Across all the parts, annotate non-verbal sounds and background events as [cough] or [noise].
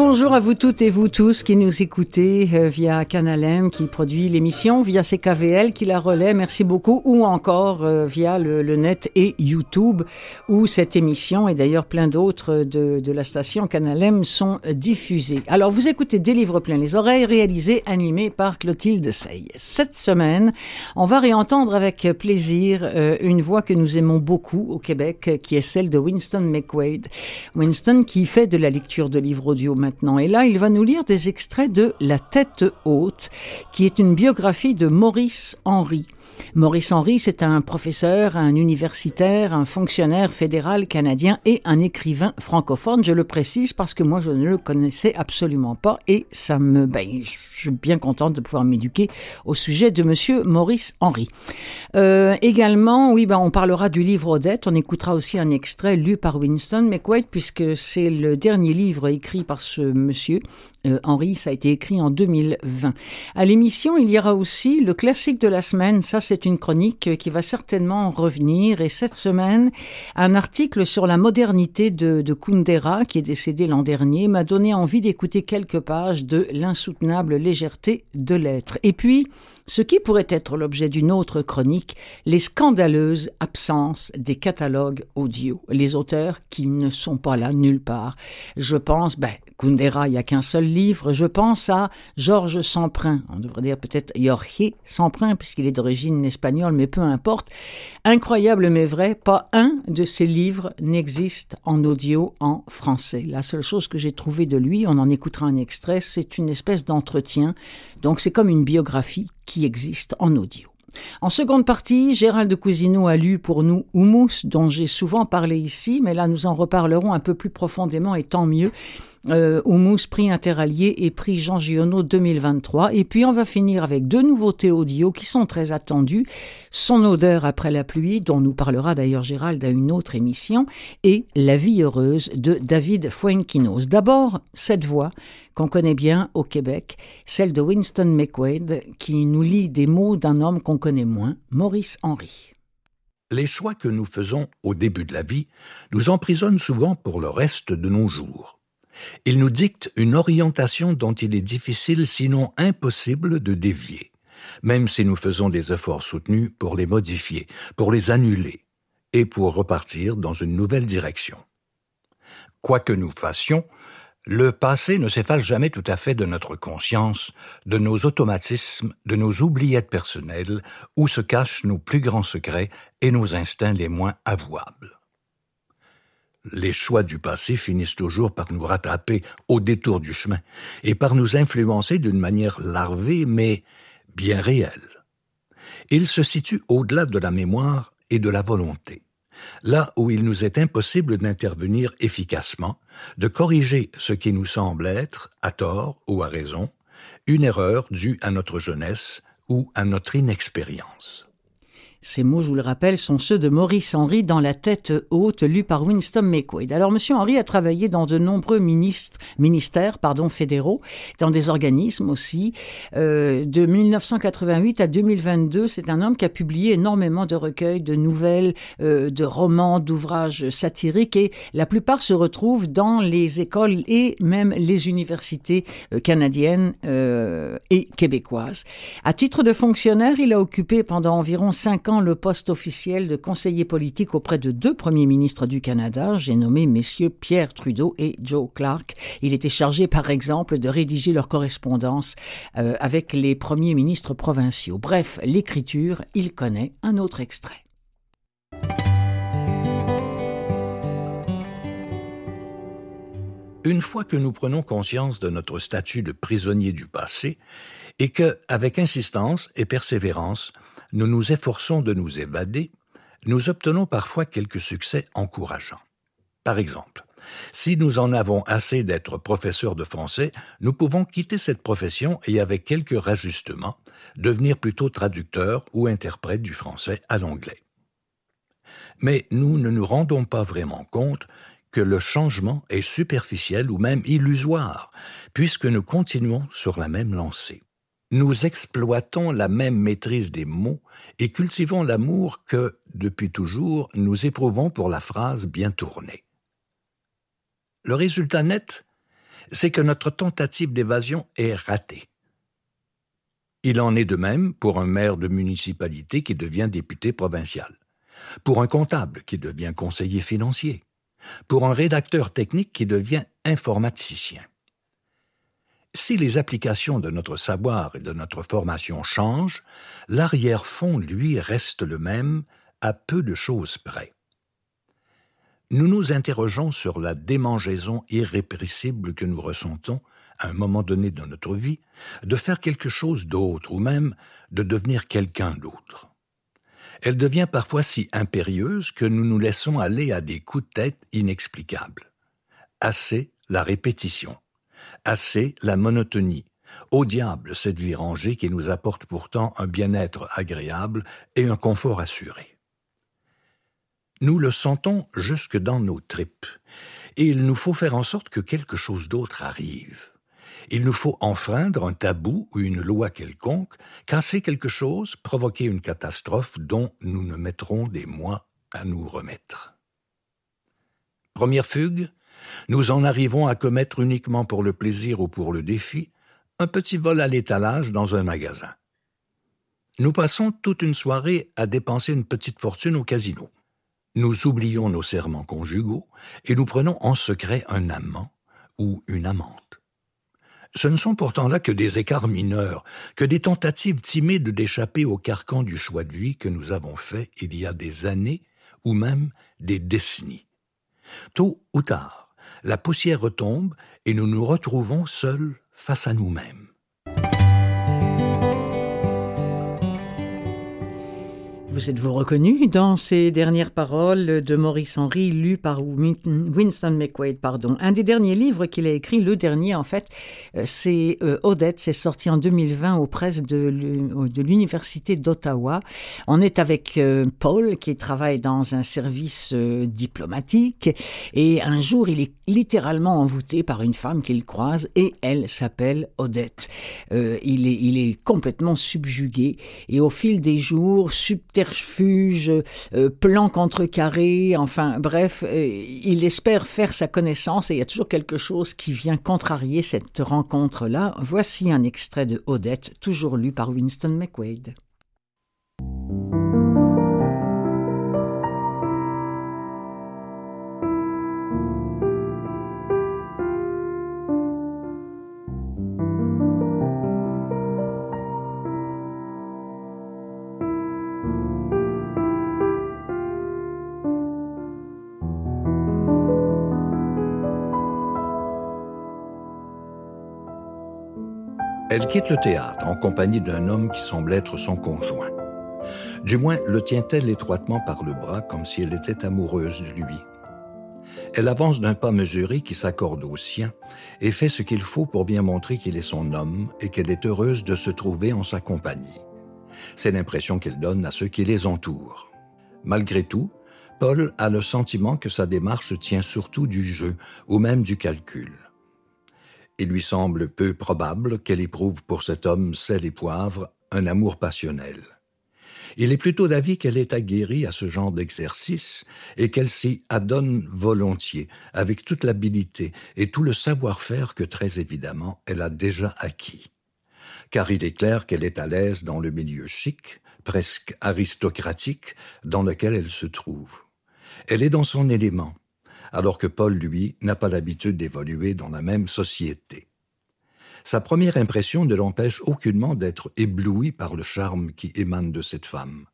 Bonjour à vous toutes et vous tous qui nous écoutez euh, via Canal M qui produit l'émission, via CKVL qui la relaie, merci beaucoup, ou encore euh, via le, net et YouTube où cette émission et d'ailleurs plein d'autres de, la station Canal M sont diffusées. Alors vous écoutez Des livres plein les oreilles, réalisé, animé par Clotilde Sey. Cette semaine, on va réentendre avec plaisir euh, une voix que nous aimons beaucoup au Québec, qui est celle de Winston McQuaid. Winston qui fait de la lecture de livres audio Et là, il va nous lire des extraits de La tête haute, qui est une biographie de Maurice Henry. Maurice Henry, c'est un professeur, un universitaire, un fonctionnaire fédéral canadien et un écrivain francophone. Je le précise parce que moi, je ne le connaissais absolument pas et ça me, ben, je suis bien contente de pouvoir m'éduquer au sujet de monsieur Maurice Henry. Euh, également, oui, ben, on parlera du livre Odette. On écoutera aussi un extrait lu par Winston McQuaid puisque c'est le dernier livre écrit par ce monsieur euh, Henry, ça a été écrit en 2020. À l'émission, il y aura aussi le classique de la semaine. Ça, c'est une chronique qui va certainement revenir. Et cette semaine, un article sur la modernité de, de Kundera, qui est décédé l'an dernier, m'a donné envie d'écouter quelques pages de l'insoutenable légèreté de l'être. Et puis, ce qui pourrait être l'objet d'une autre chronique, les scandaleuses absences des catalogues audio, les auteurs qui ne sont pas là nulle part. Je pense, ben, Kundera, il n'y a qu'un seul livre. Je pense à Georges Semprin. On devrait dire peut-être Jorge Semprin, puisqu'il est d'origine espagnole, mais peu importe. Incroyable mais vrai, pas un de ses livres n'existe en audio en français. La seule chose que j'ai trouvée de lui, on en écoutera un extrait, c'est une espèce d'entretien. Donc c'est comme une biographie qui existe en audio. En seconde partie, Gérald de Cousineau a lu pour nous Humus, dont j'ai souvent parlé ici, mais là nous en reparlerons un peu plus profondément et tant mieux euh, prix Interallié et prix Jean Giono 2023. Et puis on va finir avec deux nouveautés audio qui sont très attendues. Son odeur après la pluie, dont nous parlera d'ailleurs Gérald à une autre émission, et La vie heureuse de David Fuenquinos. D'abord, cette voix qu'on connaît bien au Québec, celle de Winston McQuaid, qui nous lit des mots d'un homme qu'on connaît moins, Maurice Henry. Les choix que nous faisons au début de la vie nous emprisonnent souvent pour le reste de nos jours. Il nous dicte une orientation dont il est difficile, sinon impossible, de dévier, même si nous faisons des efforts soutenus pour les modifier, pour les annuler, et pour repartir dans une nouvelle direction. Quoi que nous fassions, le passé ne s'efface jamais tout à fait de notre conscience, de nos automatismes, de nos oubliettes personnelles, où se cachent nos plus grands secrets et nos instincts les moins avouables les choix du passé finissent toujours par nous rattraper au détour du chemin et par nous influencer d'une manière larvée mais bien réelle. Ils se situent au-delà de la mémoire et de la volonté, là où il nous est impossible d'intervenir efficacement, de corriger ce qui nous semble être, à tort ou à raison, une erreur due à notre jeunesse ou à notre inexpérience. Ces mots, je vous le rappelle, sont ceux de Maurice Henry dans La tête haute, lu par Winston McQuaid. Alors, Monsieur Henry a travaillé dans de nombreux ministères pardon, fédéraux, dans des organismes aussi. Euh, de 1988 à 2022, c'est un homme qui a publié énormément de recueils, de nouvelles, euh, de romans, d'ouvrages satiriques, et la plupart se retrouvent dans les écoles et même les universités euh, canadiennes et québécoises. À titre de fonctionnaire, il a occupé pendant environ le poste officiel de conseiller politique auprès de deux premiers ministres du Canada. J'ai nommé messieurs Pierre Trudeau et Joe Clark. Il était chargé, par exemple, de rédiger leur correspondance euh, avec les premiers ministres provinciaux. Bref, l'écriture, il connaît un autre extrait. Une fois que nous prenons conscience de notre statut de prisonnier du passé, et que, avec insistance et persévérance, nous nous efforçons de nous évader, nous obtenons parfois quelques succès encourageants. Par exemple, si nous en avons assez d'être professeurs de français, nous pouvons quitter cette profession et avec quelques rajustements, devenir plutôt traducteur ou interprète du français à l'anglais. Mais nous ne nous rendons pas vraiment compte que le changement est superficiel ou même illusoire, puisque nous continuons sur la même lancée. Nous exploitons la même maîtrise des mots et cultivons l'amour que, depuis toujours, nous éprouvons pour la phrase bien tournée. Le résultat net, c'est que notre tentative d'évasion est ratée. Il en est de même pour un maire de municipalité qui devient député provincial, pour un comptable qui devient conseiller financier, pour un rédacteur technique qui devient informaticien. Si les applications de notre savoir et de notre formation changent, l'arrière-fond, lui, reste le même, à peu de choses près. Nous nous interrogeons sur la démangeaison irrépressible que nous ressentons à un moment donné dans notre vie, de faire quelque chose d'autre ou même de devenir quelqu'un d'autre. Elle devient parfois si impérieuse que nous nous laissons aller à des coups de tête inexplicables. Assez la répétition, assez la monotonie. Au diable cette vie rangée qui nous apporte pourtant un bien-être agréable et un confort assuré. Nous le sentons jusque dans nos tripes, et il nous faut faire en sorte que quelque chose d'autre arrive. Il nous faut enfreindre un tabou ou une loi quelconque, casser quelque chose, provoquer une catastrophe dont nous ne mettrons des mois à nous remettre. Première fugue, nous en arrivons à commettre uniquement pour le plaisir ou pour le défi un petit vol à l'étalage dans un magasin. Nous passons toute une soirée à dépenser une petite fortune au casino. Nous oublions nos serments conjugaux et nous prenons en secret un amant ou une amante. Ce ne sont pourtant là que des écarts mineurs, que des tentatives timides d'échapper au carcan du choix de vie que nous avons fait il y a des années ou même des décennies. Tôt ou tard, la poussière retombe et nous nous retrouvons seuls face à nous-mêmes. Vous êtes-vous reconnu dans ces dernières paroles de Maurice Henry, lues par Winston McQuaid, pardon? Un des derniers livres qu'il a écrit, le dernier en fait, euh, c'est euh, Odette, c'est sorti en 2020 aux presses de l'Université d'Ottawa. On est avec euh, Paul qui travaille dans un service diplomatique et un jour il est littéralement envoûté par une femme qu'il croise et elle s'appelle Odette. il, est, complètement subjugué et au fil des jours, subter fuge, euh, plan contrecarré, enfin bref, euh, il espère faire sa connaissance et il y a toujours quelque chose qui vient contrarier cette rencontre-là. Voici un extrait de Odette, toujours lu par Winston McQuaid. Elle quitte le théâtre en compagnie d'un homme qui semble être son conjoint. Du moins le tient-elle étroitement par le bras comme si elle était amoureuse de lui. Elle avance d'un pas mesuré qui s'accorde au sien et fait ce qu'il faut pour bien montrer qu'il est son homme et qu'elle est heureuse de se trouver en sa compagnie. C'est l'impression qu'elle donne à ceux qui les entourent. Malgré tout, Paul a le sentiment que sa démarche tient surtout du jeu ou même du calcul. Il lui semble peu probable qu'elle éprouve pour cet homme sel et poivre un amour passionnel. Il est plutôt d'avis qu'elle est aguerrie à ce genre d'exercice et qu'elle s'y adonne volontiers, avec toute l'habilité et tout le savoir-faire que très évidemment elle a déjà acquis. Car il est clair qu'elle est à l'aise dans le milieu chic, presque aristocratique, dans lequel elle se trouve. Elle est dans son élément, alors que Paul, lui, n'a pas l'habitude d'évoluer dans la même société. Sa première impression ne l'empêche aucunement d'être ébloui par le charme qui émane de cette femme.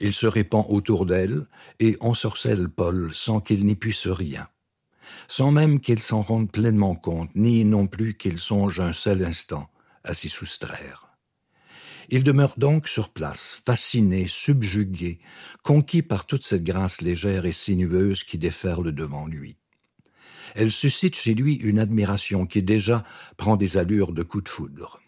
Il se répand autour d'elle et ensorcelle Paul sans qu'il n'y puisse rien, sans même qu'il s'en rende pleinement compte, ni non plus qu'il songe un seul instant à s'y soustraire. Il demeure donc sur place, fasciné, subjugué, conquis par toute cette grâce légère et sinueuse qui déferle devant lui. Elle suscite chez lui une admiration qui déjà prend des allures de coup de foudre.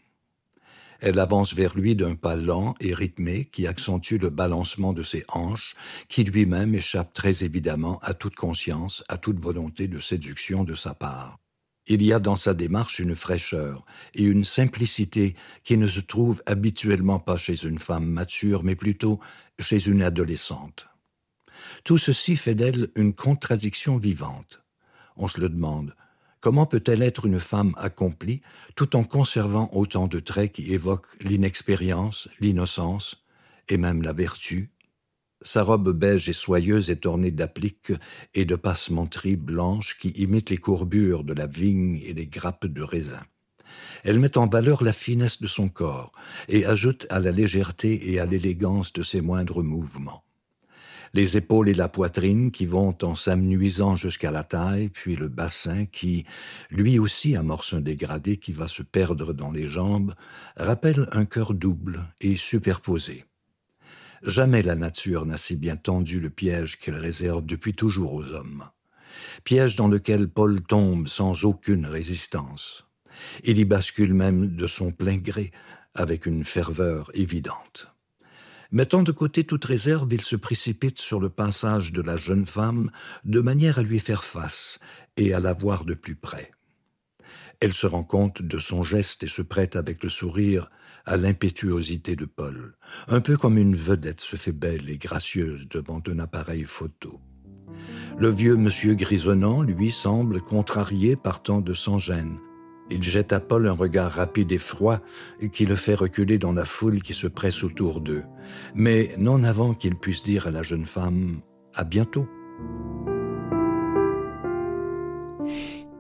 Elle avance vers lui d'un pas lent et rythmé qui accentue le balancement de ses hanches, qui lui-même échappe très évidemment à toute conscience, à toute volonté de séduction de sa part. Il y a dans sa démarche une fraîcheur et une simplicité qui ne se trouvent habituellement pas chez une femme mature, mais plutôt chez une adolescente. Tout ceci fait d'elle une contradiction vivante. On se le demande. Comment peut-elle être une femme accomplie tout en conservant autant de traits qui évoquent l'inexpérience, l'innocence et même la vertu Sa robe beige et soyeuse est ornée d'appliques et de passementeries blanches qui imitent les courbures de la vigne et les grappes de raisin. Elle met en valeur la finesse de son corps et ajoute à la légèreté et à l'élégance de ses moindres mouvements les épaules et la poitrine qui vont en s'amenuisant jusqu'à la taille, puis le bassin qui, lui aussi amorce un dégradé qui va se perdre dans les jambes, rappellent un cœur double et superposé. Jamais la nature n'a si bien tendu le piège qu'elle réserve depuis toujours aux hommes. Piège dans lequel Paul tombe sans aucune résistance. Il y bascule même de son plein gré avec une ferveur évidente. Mettant de côté toute réserve, il se précipite sur le passage de la jeune femme de manière à lui faire face et à la voir de plus près. Elle se rend compte de son geste et se prête avec le sourire à l'impétuosité de Paul, un peu comme une vedette se fait belle et gracieuse devant un appareil photo. Le vieux monsieur grisonnant, lui, semble contrarié par tant de sans-gêne, il jette à Paul un regard rapide et froid qui le fait reculer dans la foule qui se presse autour d'eux, mais non avant qu'il puisse dire à la jeune femme À bientôt.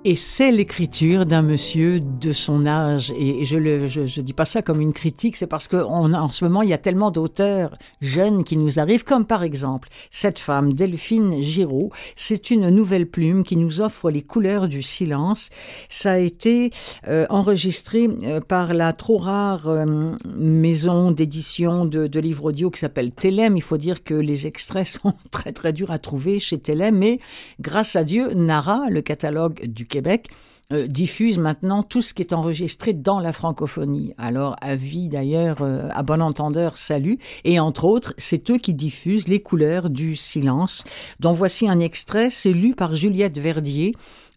Et c'est l'écriture d'un monsieur de son âge. Et je ne je, je dis pas ça comme une critique, c'est parce qu'en en ce moment, il y a tellement d'auteurs jeunes qui nous arrivent, comme par exemple cette femme, Delphine Giraud. C'est une nouvelle plume qui nous offre les couleurs du silence. Ça a été euh, enregistré euh, par la trop rare euh, maison d'édition de, de, livres audio qui s'appelle Telem. Il faut dire que les extraits [laughs] sont très très durs à trouver chez Telem, mais grâce à Dieu, Nara, le catalogue du Québec, euh, diffuse maintenant tout ce qui est enregistré dans la francophonie. Alors, avis d'ailleurs, euh, à bon entendeur, salut. Et entre autres, c'est eux qui diffusent Les couleurs du silence, dont voici un extrait, c'est lu par Juliette Verdier,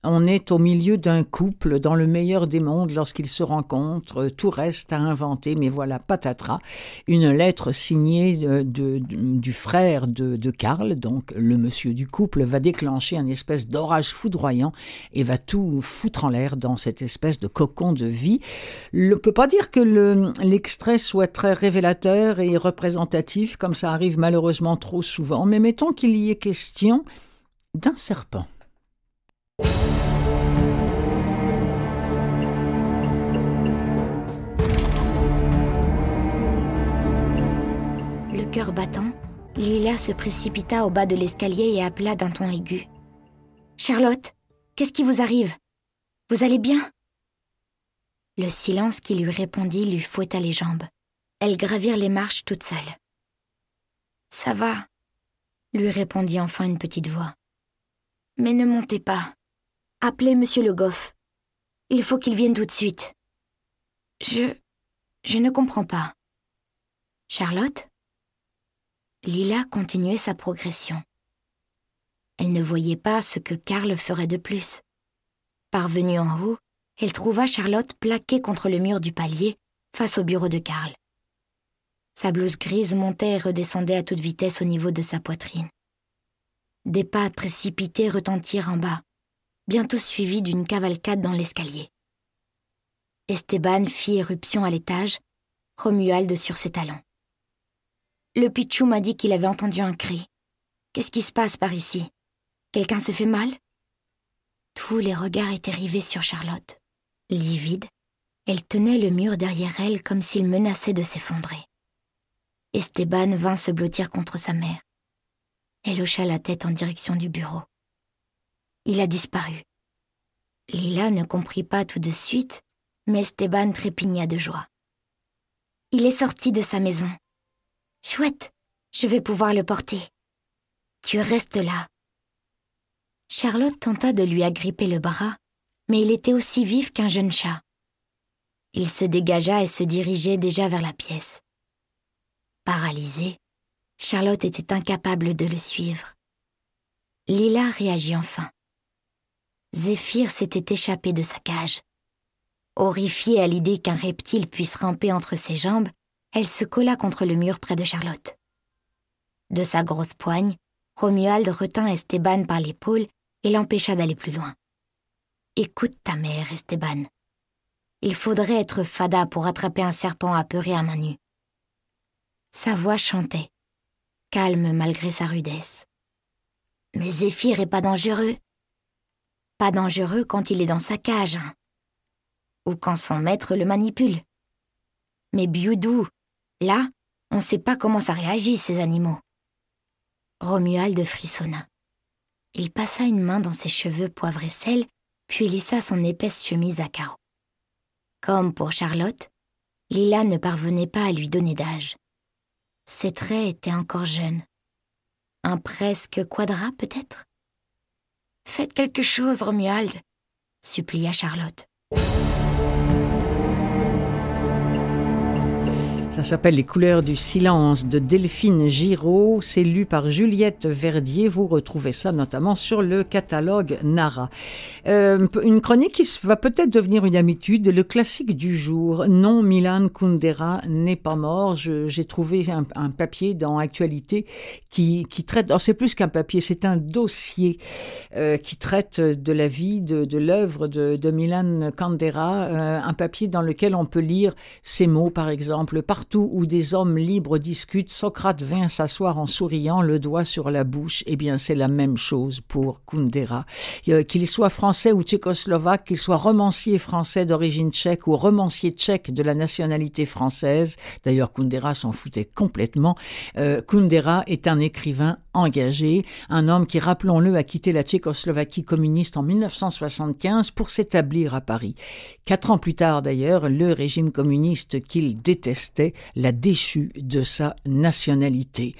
on est au milieu d'un couple dans le meilleur des mondes lorsqu'ils se rencontrent. Tout reste à inventer, mais voilà, patatras. Une lettre signée de, du frère de, de Karl, donc le monsieur du couple, va déclencher un espèce d'orage foudroyant et va tout foutre en l'air dans cette espèce de cocon de vie. On ne peut pas dire que l'extrait soit très révélateur et représentatif, comme ça arrive malheureusement trop souvent, mais mettons qu'il y ait question d'un serpent. Cœur battant, Lila se précipita au bas de l'escalier et appela d'un ton aigu. Charlotte, qu'est-ce qui vous arrive? Vous allez bien? Le silence qui lui répondit lui fouetta les jambes. Elles gravirent les marches toutes seules. Ça va, lui répondit enfin une petite voix. Mais ne montez pas. Appelez Monsieur Le Goff. Il faut qu'il vienne tout de suite. Je. Je ne comprends pas. Charlotte Lila continuait sa progression. Elle ne voyait pas ce que Karl ferait de plus. Parvenue en haut, elle trouva Charlotte plaquée contre le mur du palier, face au bureau de Karl. Sa blouse grise montait et redescendait à toute vitesse au niveau de sa poitrine. Des pas précipités retentirent en bas, bientôt suivis d'une cavalcade dans l'escalier. Esteban fit éruption à l'étage, Romuald sur ses talons. Le Pichou m'a dit qu'il avait entendu un cri. Qu'est-ce qui se passe par ici? Quelqu'un se fait mal? Tous les regards étaient rivés sur Charlotte. Livide, elle tenait le mur derrière elle comme s'il menaçait de s'effondrer. Esteban vint se blottir contre sa mère. Elle hocha la tête en direction du bureau. Il a disparu. Lila ne comprit pas tout de suite, mais Esteban trépigna de joie. Il est sorti de sa maison. Chouette, je vais pouvoir le porter. Tu restes là. Charlotte tenta de lui agripper le bras, mais il était aussi vif qu'un jeune chat. Il se dégagea et se dirigeait déjà vers la pièce. Paralysée, Charlotte était incapable de le suivre. Lila réagit enfin. Zéphyr s'était échappé de sa cage. Horrifiée à l'idée qu'un reptile puisse ramper entre ses jambes, elle se colla contre le mur près de Charlotte. De sa grosse poigne, Romuald retint Esteban par l'épaule et l'empêcha d'aller plus loin. Écoute ta mère, Esteban. Il faudrait être fada pour attraper un serpent apeuré à main nue. Sa voix chantait, calme malgré sa rudesse. Mais Zéphyr est pas dangereux. Pas dangereux quand il est dans sa cage. Hein. Ou quand son maître le manipule. Mais Biudou, là, on ne sait pas comment ça réagit, ces animaux. Romuald frissonna. Il passa une main dans ses cheveux poivre et sel puis lissa son épaisse chemise à carreaux. Comme pour Charlotte, Lila ne parvenait pas à lui donner d'âge. Ses traits étaient encore jeunes. Un presque quadrat peut-être? Faites quelque chose, Romuald, supplia Charlotte. Ça s'appelle Les couleurs du silence de Delphine Giraud. C'est lu par Juliette Verdier. Vous retrouvez ça notamment sur le catalogue Nara. Euh, une chronique qui va peut-être devenir une habitude. Le classique du jour. Non, Milan Kundera n'est pas mort. J'ai trouvé un, papier dans Actualité qui, qui traite. c'est plus qu'un papier, c'est un dossier euh, qui traite de la vie, de, l'œuvre de, de, Milan Kundera. Euh, un papier dans lequel on peut lire ces mots, par exemple. Partout où des hommes libres discutent, Socrate vint s'asseoir en souriant, le doigt sur la bouche. Eh bien, c'est la même chose pour Kundera. Euh, qu'il soit français ou tchécoslovaque, qu'il soit romancier français d'origine tchèque ou romancier tchèque de la nationalité française, d'ailleurs Kundera s'en foutait complètement, euh, Kundera est un écrivain engagé, un homme qui, rappelons-le, a quitté la Tchécoslovaquie communiste en 1975 pour s'établir à Paris. Quatre ans plus tard, d'ailleurs, le régime communiste qu'il détestait la déchu de sa nationalité.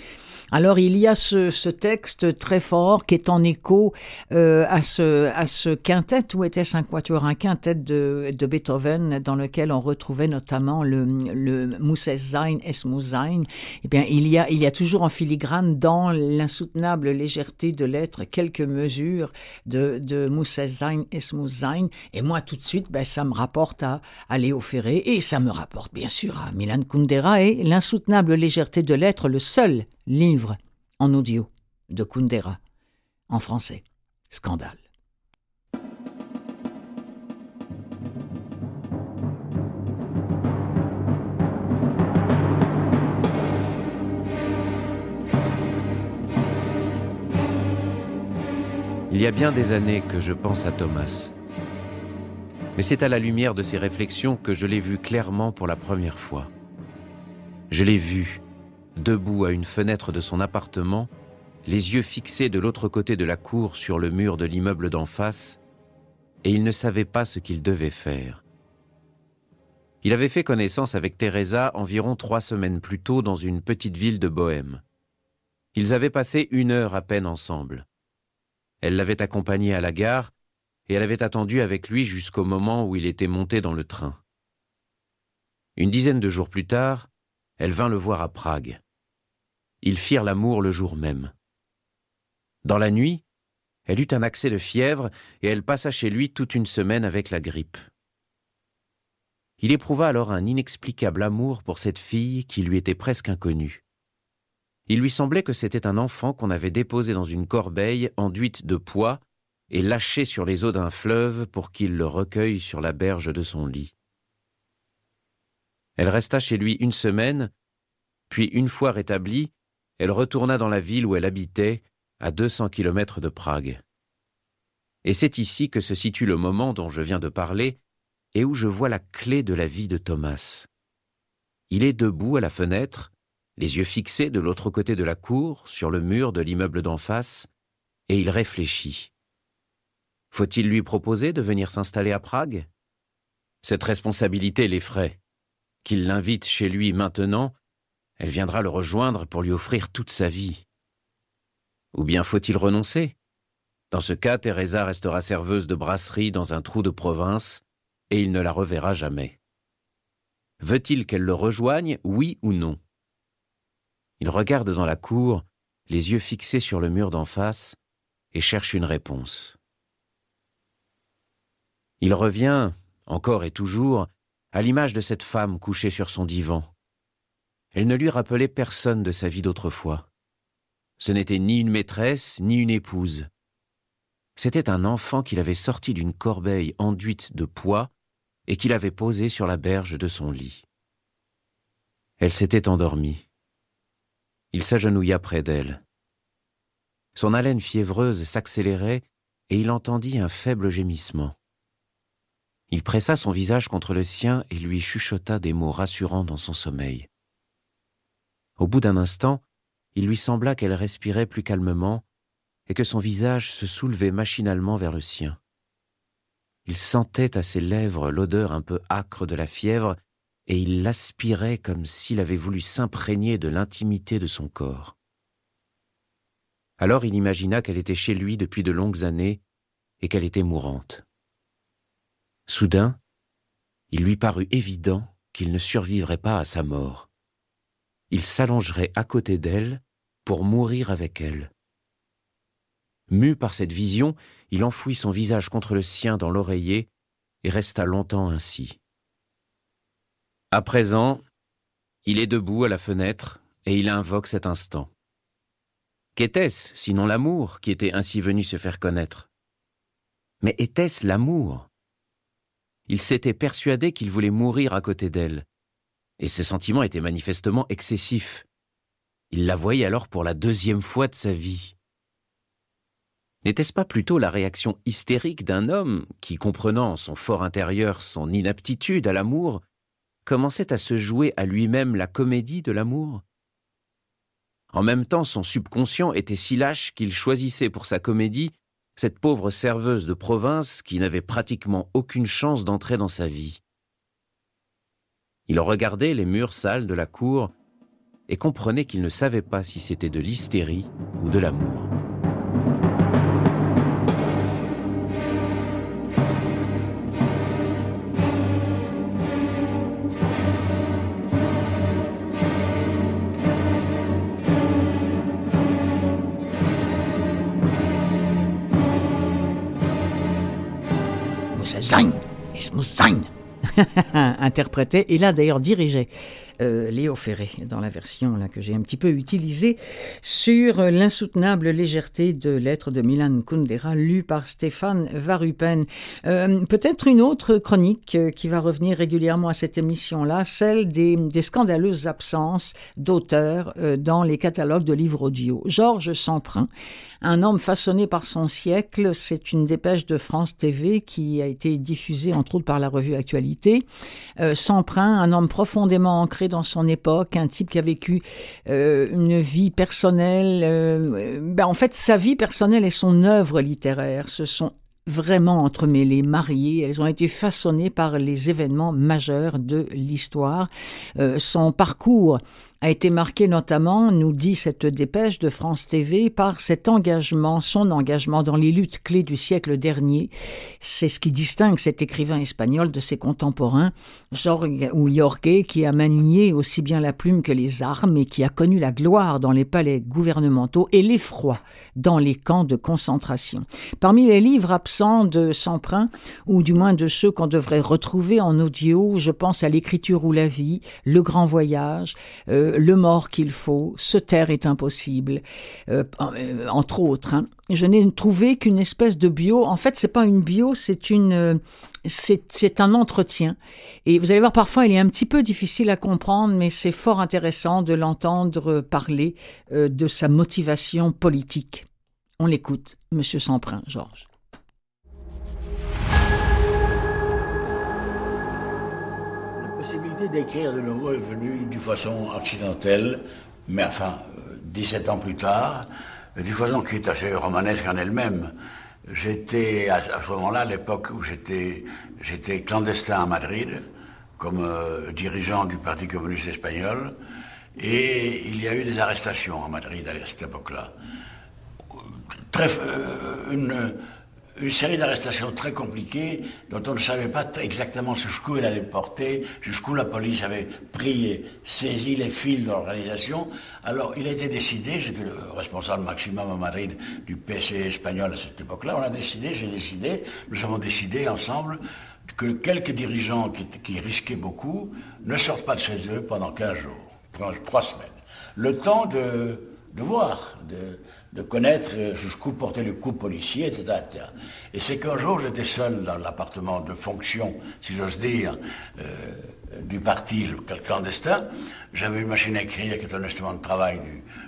Alors il y a ce, texte très fort qui est en écho euh, à ce à ce quintet ou était-ce un quatuor un quintet de, de Beethoven dans lequel on retrouvait notamment le le Mousses Sein es Sein. Eh bien il y a il y a toujours en filigrane dans l'insoutenable légèreté de l'être quelques mesures de de Mousses Sein es Sein et moi tout de suite ben ça me rapporte à, à Léo Ferré et ça me rapporte bien sûr à Milan Kundera et l'insoutenable légèreté de l'être le seul livre en audio de Kundera en français. Scandale. Il y a bien des années que je pense à Thomas. Mais c'est à la lumière de ces réflexions que je l'ai vu clairement pour la première fois. Je l'ai vu debout à une fenêtre de son appartement, les yeux fixés de l'autre côté de la cour sur le mur de l'immeuble d'en face, et il ne savait pas ce qu'il devait faire. Il avait fait connaissance avec Teresa environ trois semaines plus tôt dans une petite ville de Bohême. Ils avaient passé une heure à peine ensemble. Elle l'avait accompagné à la gare et elle avait attendu avec lui jusqu'au moment où il était monté dans le train. Une dizaine de jours plus tard, elle vint le voir à Prague. Ils firent l'amour le jour même. Dans la nuit, elle eut un accès de fièvre et elle passa chez lui toute une semaine avec la grippe. Il éprouva alors un inexplicable amour pour cette fille qui lui était presque inconnue. Il lui semblait que c'était un enfant qu'on avait déposé dans une corbeille enduite de pois et lâché sur les eaux d'un fleuve pour qu'il le recueille sur la berge de son lit. Elle resta chez lui une semaine, puis une fois rétablie, elle retourna dans la ville où elle habitait, à 200 kilomètres de Prague. Et c'est ici que se situe le moment dont je viens de parler et où je vois la clé de la vie de Thomas. Il est debout à la fenêtre, les yeux fixés de l'autre côté de la cour, sur le mur de l'immeuble d'en face, et il réfléchit. Faut-il lui proposer de venir s'installer à Prague? Cette responsabilité l'effraie. Qu'il l'invite chez lui maintenant elle viendra le rejoindre pour lui offrir toute sa vie. Ou bien faut-il renoncer? Dans ce cas, Teresa restera serveuse de brasserie dans un trou de province, et il ne la reverra jamais. Veut-il qu'elle le rejoigne, oui ou non? Il regarde dans la cour, les yeux fixés sur le mur d'en face, et cherche une réponse. Il revient, encore et toujours, à l'image de cette femme couchée sur son divan. Elle ne lui rappelait personne de sa vie d'autrefois. Ce n'était ni une maîtresse, ni une épouse. C'était un enfant qu'il avait sorti d'une corbeille enduite de pois et qu'il avait posé sur la berge de son lit. Elle s'était endormie. Il s'agenouilla près d'elle. Son haleine fiévreuse s'accélérait et il entendit un faible gémissement. Il pressa son visage contre le sien et lui chuchota des mots rassurants dans son sommeil. Au bout d'un instant, il lui sembla qu'elle respirait plus calmement et que son visage se soulevait machinalement vers le sien. Il sentait à ses lèvres l'odeur un peu âcre de la fièvre et il l'aspirait comme s'il avait voulu s'imprégner de l'intimité de son corps. Alors il imagina qu'elle était chez lui depuis de longues années et qu'elle était mourante. Soudain, il lui parut évident qu'il ne survivrait pas à sa mort. Il s'allongerait à côté d'elle pour mourir avec elle. Mu par cette vision, il enfouit son visage contre le sien dans l'oreiller et resta longtemps ainsi. À présent, il est debout à la fenêtre et il invoque cet instant. Qu'était-ce, sinon l'amour, qui était ainsi venu se faire connaître? Mais était-ce l'amour? Il s'était persuadé qu'il voulait mourir à côté d'elle, et ce sentiment était manifestement excessif. Il la voyait alors pour la deuxième fois de sa vie. N'était-ce pas plutôt la réaction hystérique d'un homme qui, comprenant en son fort intérieur son inaptitude à l'amour, commençait à se jouer à lui-même la comédie de l'amour? En même temps, son subconscient était si lâche qu'il choisissait pour sa comédie cette pauvre serveuse de province qui n'avait pratiquement aucune chance d'entrer dans sa vie. Il regardait les murs sales de la cour et comprenait qu'il ne savait pas si c'était de l'hystérie ou de l'amour. [laughs] interprétait et là d'ailleurs dirigeait euh, Léo Ferré dans la version là que j'ai un petit peu utilisée sur l'insoutenable légèreté de l'être de Milan Kundera lu par Stéphane Varupen. Euh, peut-être une autre chronique euh, qui va revenir régulièrement à cette émission-là, celle des, scandaleuses absences d'auteurs dans les catalogues de livres audio. Georges Semprin un homme façonné par son siècle, c'est une dépêche de France TV qui a été diffusée entre autres par la revue Actualité. Euh, un homme profondément ancré dans son époque, un type qui a vécu euh, une vie personnelle. Euh, ben en fait, sa vie personnelle et son œuvre littéraire se sont vraiment entremêlées, mariées. Elles ont été façonnées par les événements majeurs de l'histoire. Euh, son parcours a été marqué notamment, nous dit cette dépêche de France TV, par cet engagement, son engagement dans les luttes clés du siècle dernier. C'est ce qui distingue cet écrivain espagnol de ses contemporains, Jorge ou Jorge, qui a manié aussi bien la plume que les armes et qui a connu la gloire dans les palais gouvernementaux et l'effroi dans les camps de concentration. Parmi les livres absents de Semprin, ou du moins de ceux qu'on devrait retrouver en audio, je pense à L'écriture ou la vie, Le grand voyage, euh, le mort qu'il faut, se taire est impossible, euh, euh, entre autres. Hein. Je n'ai trouvé qu'une espèce de bio. En fait, c'est pas une bio, c'est une, euh, c'est un entretien. Et vous allez voir, parfois, il est un petit peu difficile à comprendre, mais c'est fort intéressant de l'entendre parler de sa motivation politique. On l'écoute, Monsieur Semprin, Georges. Possibilité d'écrire de nouveau est venue d'une façon accidentelle, mais enfin, 17 ans plus tard, d'une façon qui est assez romanesque en elle-même. J'étais, à, ce moment-là, à l'époque où j'étais, j'étais clandestin à Madrid, comme euh, dirigeant du Parti communiste espagnol, et il y a eu des arrestations à Madrid à cette époque-là. Très, euh, une, une série d'arrestations très compliquées dont on ne savait pas exactement jusqu'où elle allait porter, jusqu'où la police avait pris et saisi les fils de l'organisation. Alors il a été décidé, j'étais le responsable maximum à Madrid du PC espagnol à cette époque-là, on a décidé, j'ai décidé, nous avons décidé ensemble que quelques dirigeants qui, risquaient beaucoup ne sortent pas de chez eux pendant 15 jours, trois semaines. Le temps de, de voir, de, de connaître jusqu'où portait le coup policier, etc. Et c'est qu'un jour, j'étais seul dans l'appartement de fonction, si j'ose dire, euh, du parti le clandestin. J'avais une machine à écrire qui est un instrument de travail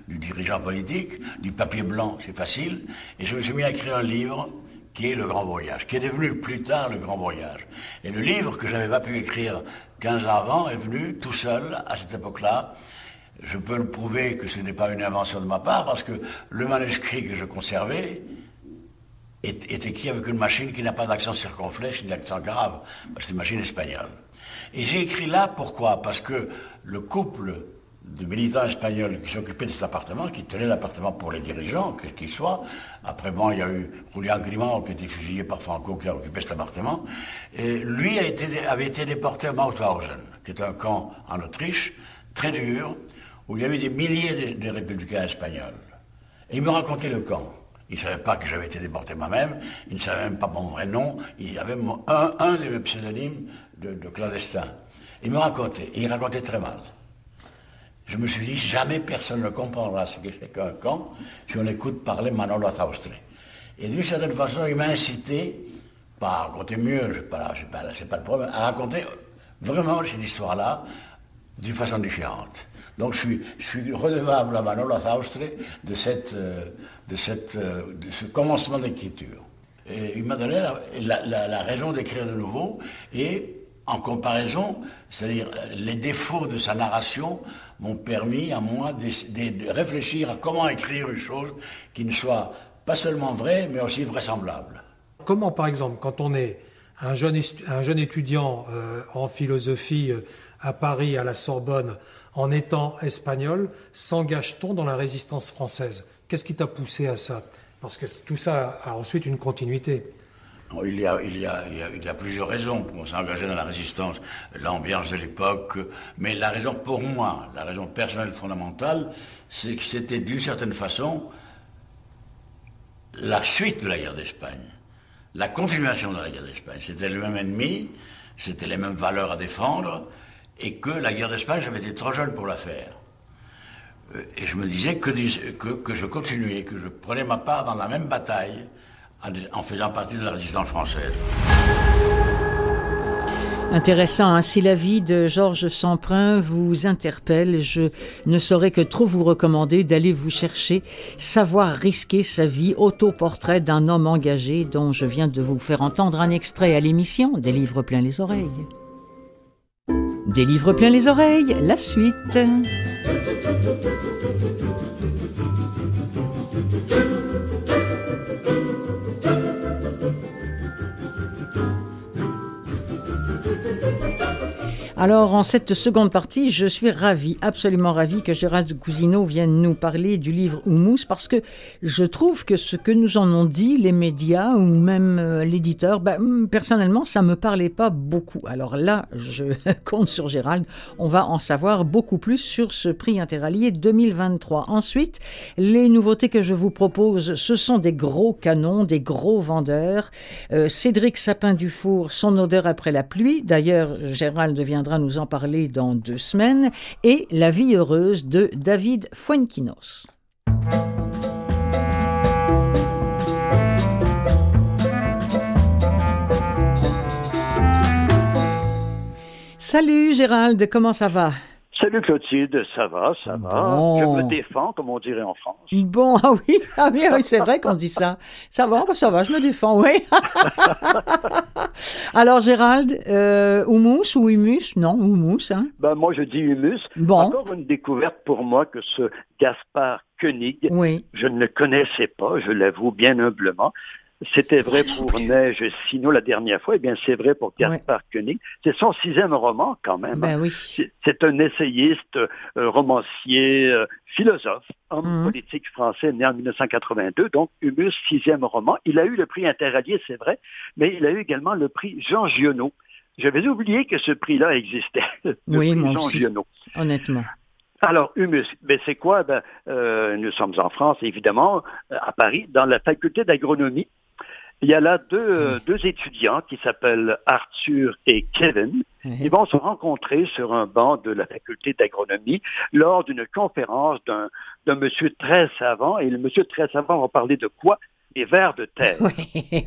du, du dirigeant politique, du papier blanc, c'est facile, et je me suis mis à écrire un livre qui est Le Grand Voyage, qui est devenu plus tard Le Grand Voyage. Et le livre que j'avais pas pu écrire 15 ans avant est venu tout seul, à cette époque-là, je peux le prouver que ce n'est pas une invention de ma part, parce que le manuscrit que je conservais est, écrit avec une machine qui n'a pas d'accent circonflexe ni d'accent grave. C'est une machine espagnole. Et j'ai écrit là pourquoi? Parce que le couple de militants espagnols qui s'occupaient de cet appartement, qui tenaient l'appartement pour les dirigeants, quels qu'ils soient. Après, bon, il y a eu Julian Grimand qui a été fusillé par Franco, qui a occupé cet appartement. Et lui avait été déporté à Mauthausen, qui est un camp en Autriche, très dur, où il y avait des milliers de, républicains espagnols. Et il me racontait le camp. Il ne savait pas que j'avais été déporté moi-même, il ne savait même pas mon vrai nom, il y avait un, un de mes pseudonymes de, de clandestin. Il me racontait, et il racontait très mal. Je me suis dit, jamais personne ne comprendra ce que c'est qu'un camp si on écoute parler Manolo Zaustre. Et d'une certaine façon, il m'a incité, pas à raconter mieux, c'est pas, pas, pas le problème, à raconter vraiment cette histoire-là d'une façon différente. Donc je suis, je suis redevable à Manolo Zaustre de, cette, euh, de, cette, euh, de ce commencement d'écriture. Et il m'a donné la, la, raison d'écrire de nouveau et en comparaison, c'est-à-dire les défauts de sa narration m'ont permis à moi de, de, réfléchir à comment écrire une chose qui ne soit pas seulement vraie, mais aussi vraisemblable. Comment, par exemple, quand on est un jeune, un jeune étudiant euh, en philosophie à Paris, à la Sorbonne, en étant espagnol, s'engage-t-on dans la résistance française? Qu'est-ce qui t'a poussé à ça? Parce que tout ça a ensuite une continuité. Il y, a, plusieurs raisons pour s'engager dans la résistance, l'ambiance de l'époque, mais la raison pour moi, la raison personnelle fondamentale, c'est que c'était d'une certaine façon la suite de la guerre d'Espagne, la continuation de la guerre d'Espagne. C'était le même ennemi, c'était les mêmes valeurs à défendre, et que la guerre d'Espagne, j'avais été trop jeune pour la faire. Euh, et je me disais que, que, je continuais, que je prenais ma part dans la même bataille en faisant partie de la résistance française. Intéressant, hein. si la vie de Georges Samprin vous interpelle, je ne saurais que trop vous recommander d'aller vous chercher Savoir risquer sa vie, autoportrait d'un homme engagé dont je viens de vous faire entendre un extrait à l'émission des livres pleins les oreilles. Des livres pleins les oreilles, la suite. Alors, en cette seconde partie, je suis ravi, absolument ravi que Gérald Cousineau vienne nous parler du livre Oumous parce que je trouve que ce que nous en ont dit les médias ou même euh, l'éditeur, ben, hum, personnellement, ça me parlait pas beaucoup. Alors là, je [laughs] compte sur Gérald. On va en savoir beaucoup plus sur ce prix interallié 2023. Ensuite, les nouveautés que je vous propose, ce sont des gros canons, des gros vendeurs. Euh, Cédric Sapin-Dufour, son odeur après la pluie. D'ailleurs, Gérald deviendra nous en parler dans deux semaines, et La vie heureuse de David Fuenquinos. Salut Gérald, comment ça va? Salut Clotilde, ça va, ça va? Je me défends, comme on dirait en France. Bon, [laughs] ah oui, ah oui, c'est vrai qu'on dit ça. Ça va, bah, ça va, je me défends, oui. [laughs] Alors Gérald, euh, humus ou humus? Non, humus. Hein? Ben, moi, je dis humus. Bon. Encore une découverte pour moi que ce Gaspard Koenig, oui. je ne le connaissais pas, je l'avoue bien humblement. C'était vrai pour Neige Sino la dernière fois, et eh bien c'est vrai pour Gaspard Koenig. C'est son sixième roman quand même. Ben oui. C'est un essayiste, euh, romancier, euh, philosophe, homme mhm. politique français né en 1982, donc Humus, sixième roman. Il a eu le prix Interallié, c'est vrai, mais il a eu également le prix Jean Giono. J'avais oublié que ce prix-là existait. [laughs] oui, Jean aussi, honnêtement. Alors, Humus, ben c'est quoi? Ben, euh, Nous sommes en France, évidemment, à Paris, dans la faculté d'agronomie. Il y a là deux, deux étudiants qui s'appellent Arthur et Kevin. Ils vont se rencontrer sur un banc de la faculté d'agronomie lors d'une conférence d'un monsieur très savant. Et le monsieur très savant va parler de quoi? Des vers de [laughs] terre. Oui,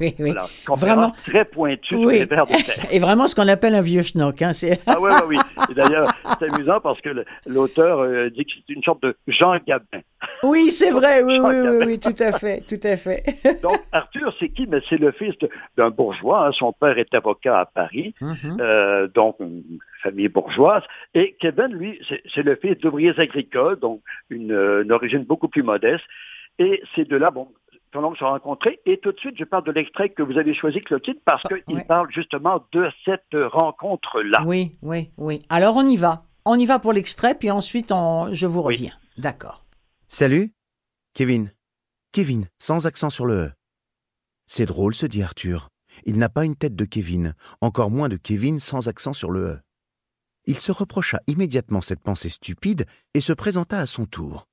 oui, oui. vraiment très pointu sur les vers de terre. Et vraiment ce qu'on appelle un vieux schnock. Hein, ah oui, oui, oui. D'ailleurs, c'est amusant parce que l'auteur euh, dit que c'est une sorte de Jean Gabin. Oui, c'est vrai, [laughs] oui, oui, oui, oui, tout à fait, tout à fait. [laughs] Donc, Arthur, c'est qui? Mais c'est le fils d'un bourgeois. Hein. Son père est avocat à Paris, mm-hmm. euh, donc une famille bourgeoise. Et Kevin, lui, c'est le fils d'ouvriers agricoles, donc une, une origine beaucoup plus modeste. Et ces deux-là, bon, pendant que se rencontrés. Et tout de suite, je parle de l'extrait que vous avez choisi, Clotilde, parce ah, qu'il parle justement de cette rencontre-là. Oui, oui, oui. Alors on y va. On y va pour l'extrait, puis ensuite on... je vous reviens. D'accord. Salut, Kevin. Kevin, sans accent sur le E. C'est drôle, se dit Arthur. Il n'a pas une tête de Kevin, encore moins de Kevin sans accent sur le E. Il se reprocha immédiatement cette pensée stupide et se présenta à son tour.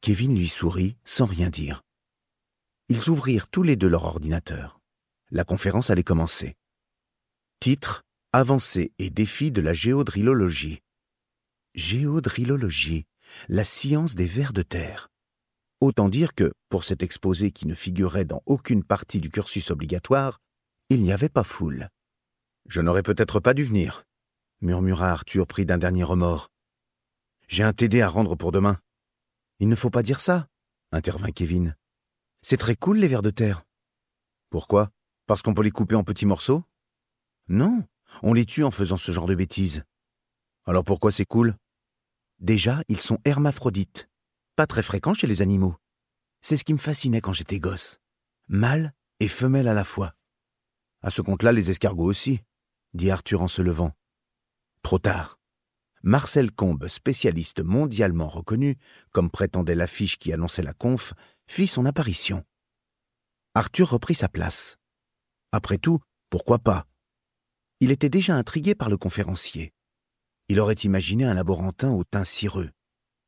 Kevin lui sourit sans rien dire. Ils ouvrirent tous les deux leur ordinateur. La conférence allait commencer. Titre Avancée et défis de la géodrillologie. Géodrillologie, la science des vers de terre. Autant dire que, pour cet exposé qui ne figurait dans aucune partie du cursus obligatoire, il n'y avait pas foule. Je n'aurais peut-être pas dû venir, murmura Arthur pris d'un dernier remords. J'ai un TD à rendre pour demain. Il ne faut pas dire ça, intervint Kevin. C'est très cool les vers de terre. Pourquoi? Parce qu'on peut les couper en petits morceaux? Non, on les tue en faisant ce genre de bêtises. Alors pourquoi c'est cool? Déjà, ils sont hermaphrodites, pas très fréquents chez les animaux. C'est ce qui me fascinait quand j'étais gosse. Mâle et femelle à la fois. À ce compte-là, les escargots aussi, dit Arthur en se levant. Trop tard. Marcel Combe, spécialiste mondialement reconnu, comme prétendait l'affiche qui annonçait la conf, fit son apparition. Arthur reprit sa place. Après tout, pourquoi pas? Il était déjà intrigué par le conférencier. Il aurait imaginé un laborantin au teint cireux.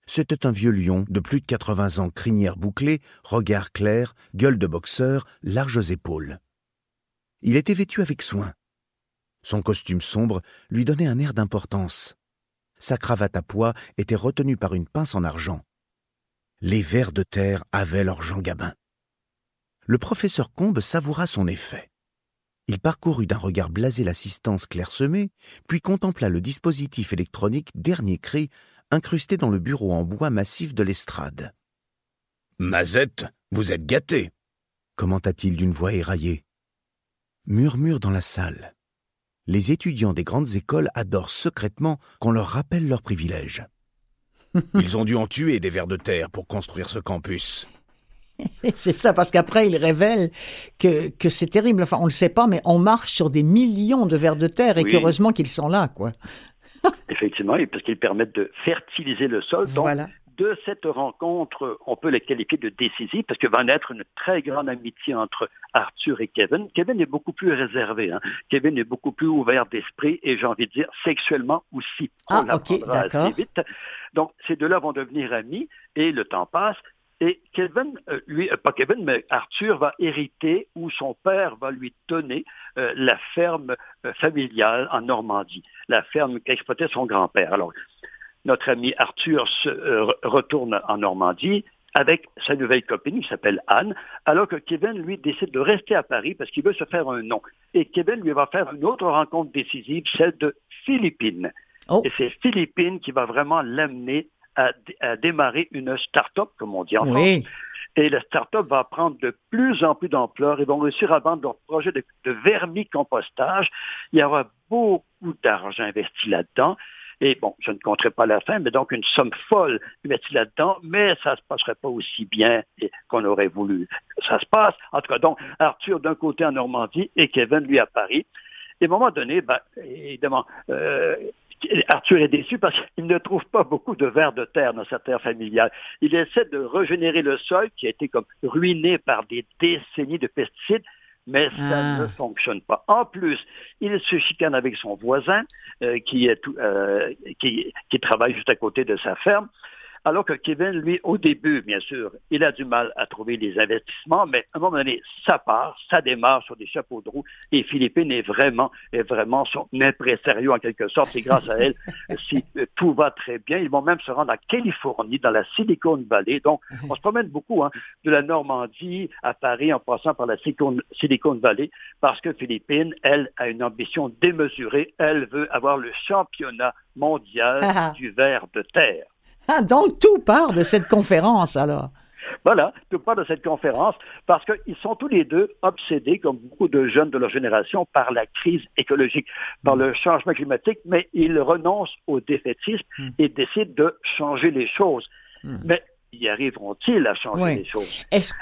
C'était un vieux lion de plus de 80 ans, crinière bouclée, regard clair, gueule de boxeur, larges épaules. Il était vêtu avec soin. Son costume sombre lui donnait un air d'importance. Sa cravate à pois était retenue par une pince en argent les vers de terre avaient leur Jean Gabin. Le professeur Combe savoura son effet. Il parcourut d'un regard blasé l'assistance clairsemée, puis contempla le dispositif électronique dernier cri incrusté dans le bureau en bois massif de l'estrade. Mazette, vous êtes gâté commenta-t-il d'une voix éraillée. Murmure dans la salle. Les étudiants des grandes écoles adorent secrètement qu'on leur rappelle leurs privilèges. [laughs] Ils ont dû en tuer des vers de terre pour construire ce campus. [laughs] C'est ça, parce qu'après, ils révèlent que, que c'est terrible. Enfin, on ne le sait pas, mais on marche sur des millions de vers de terre et qu'heureusement qu'ils sont là, quoi. [laughs] Effectivement, parce qu'ils permettent de fertiliser le sol. Donc, voilà de cette rencontre, on peut la qualifier de décisive parce que va naître une très grande amitié entre Arthur et Kevin. Kevin est beaucoup plus réservé. Hein. Kevin est beaucoup plus ouvert d'esprit et j'ai envie de dire sexuellement aussi. On ah, ok, d'accord. vite. Donc, ces deux-là vont devenir amis et le temps passe. Et Kevin, euh, lui, euh, pas Kevin, mais Arthur va hériter ou son père va lui donner euh, la ferme familiale en Normandie, la ferme qu'exploitait son grand-père. Alors, notre ami Arthur se, euh, retourne en Normandie avec sa nouvelle copine qui s'appelle Anne, alors que Kevin, lui, décide de rester à Paris parce qu'il veut se faire un nom. Et Kevin lui va faire une autre rencontre décisive, celle de Philippine. Oh. Et c'est Philippine qui va vraiment l'amener à, démarrer une start-up, comme on dit en France. Et la start-up va prendre de plus en plus d'ampleur. Ils vont réussir à vendre leur projet de, de vermicompostage. Il y aura beaucoup d'argent investi là-dedans. Et bon, je ne compterai pas la fin, mais donc une somme folle mettre là-dedans, mais ça ne se passerait pas aussi bien qu'on aurait voulu. Ça se passe. En tout cas, donc, Arthur d'un côté en Normandie et Kevin, lui, à Paris. Et à un moment donné, ben, évidemment, euh, Arthur est déçu parce qu'il ne trouve pas beaucoup de vers de terre dans sa terre familiale. Il essaie de régénérer le sol qui a été comme ruiné par des décennies de pesticides, mais ça ah. ne fonctionne pas. En plus, il se chicane avec son voisin euh, qui, est, euh, qui, qui travaille juste à côté de sa ferme. Alors que Kevin, lui, au début, bien sûr, il a du mal à trouver les investissements, mais à un moment donné, ça part, ça démarre sur des chapeaux de roue, et Philippine est vraiment, est vraiment son impresario en quelque sorte. C'est grâce à elle [laughs] si euh, tout va très bien. Ils vont même se rendre en Californie, dans la Silicon Valley. Donc, on se promène beaucoup hein, de la Normandie à Paris en passant par la Silicon Valley, parce que Philippine, elle, a une ambition démesurée. Elle veut avoir le championnat mondial du verre de terre. Ah, donc tout part de cette conférence alors. Voilà, tout part de cette conférence parce qu'ils sont tous les deux obsédés, comme beaucoup de jeunes de leur génération, par la crise écologique, par le changement climatique, mais ils renoncent au défaitisme hmm. et décident de changer les choses. Hmm. Mais y arriveront-ils à changer les choses? Est-ce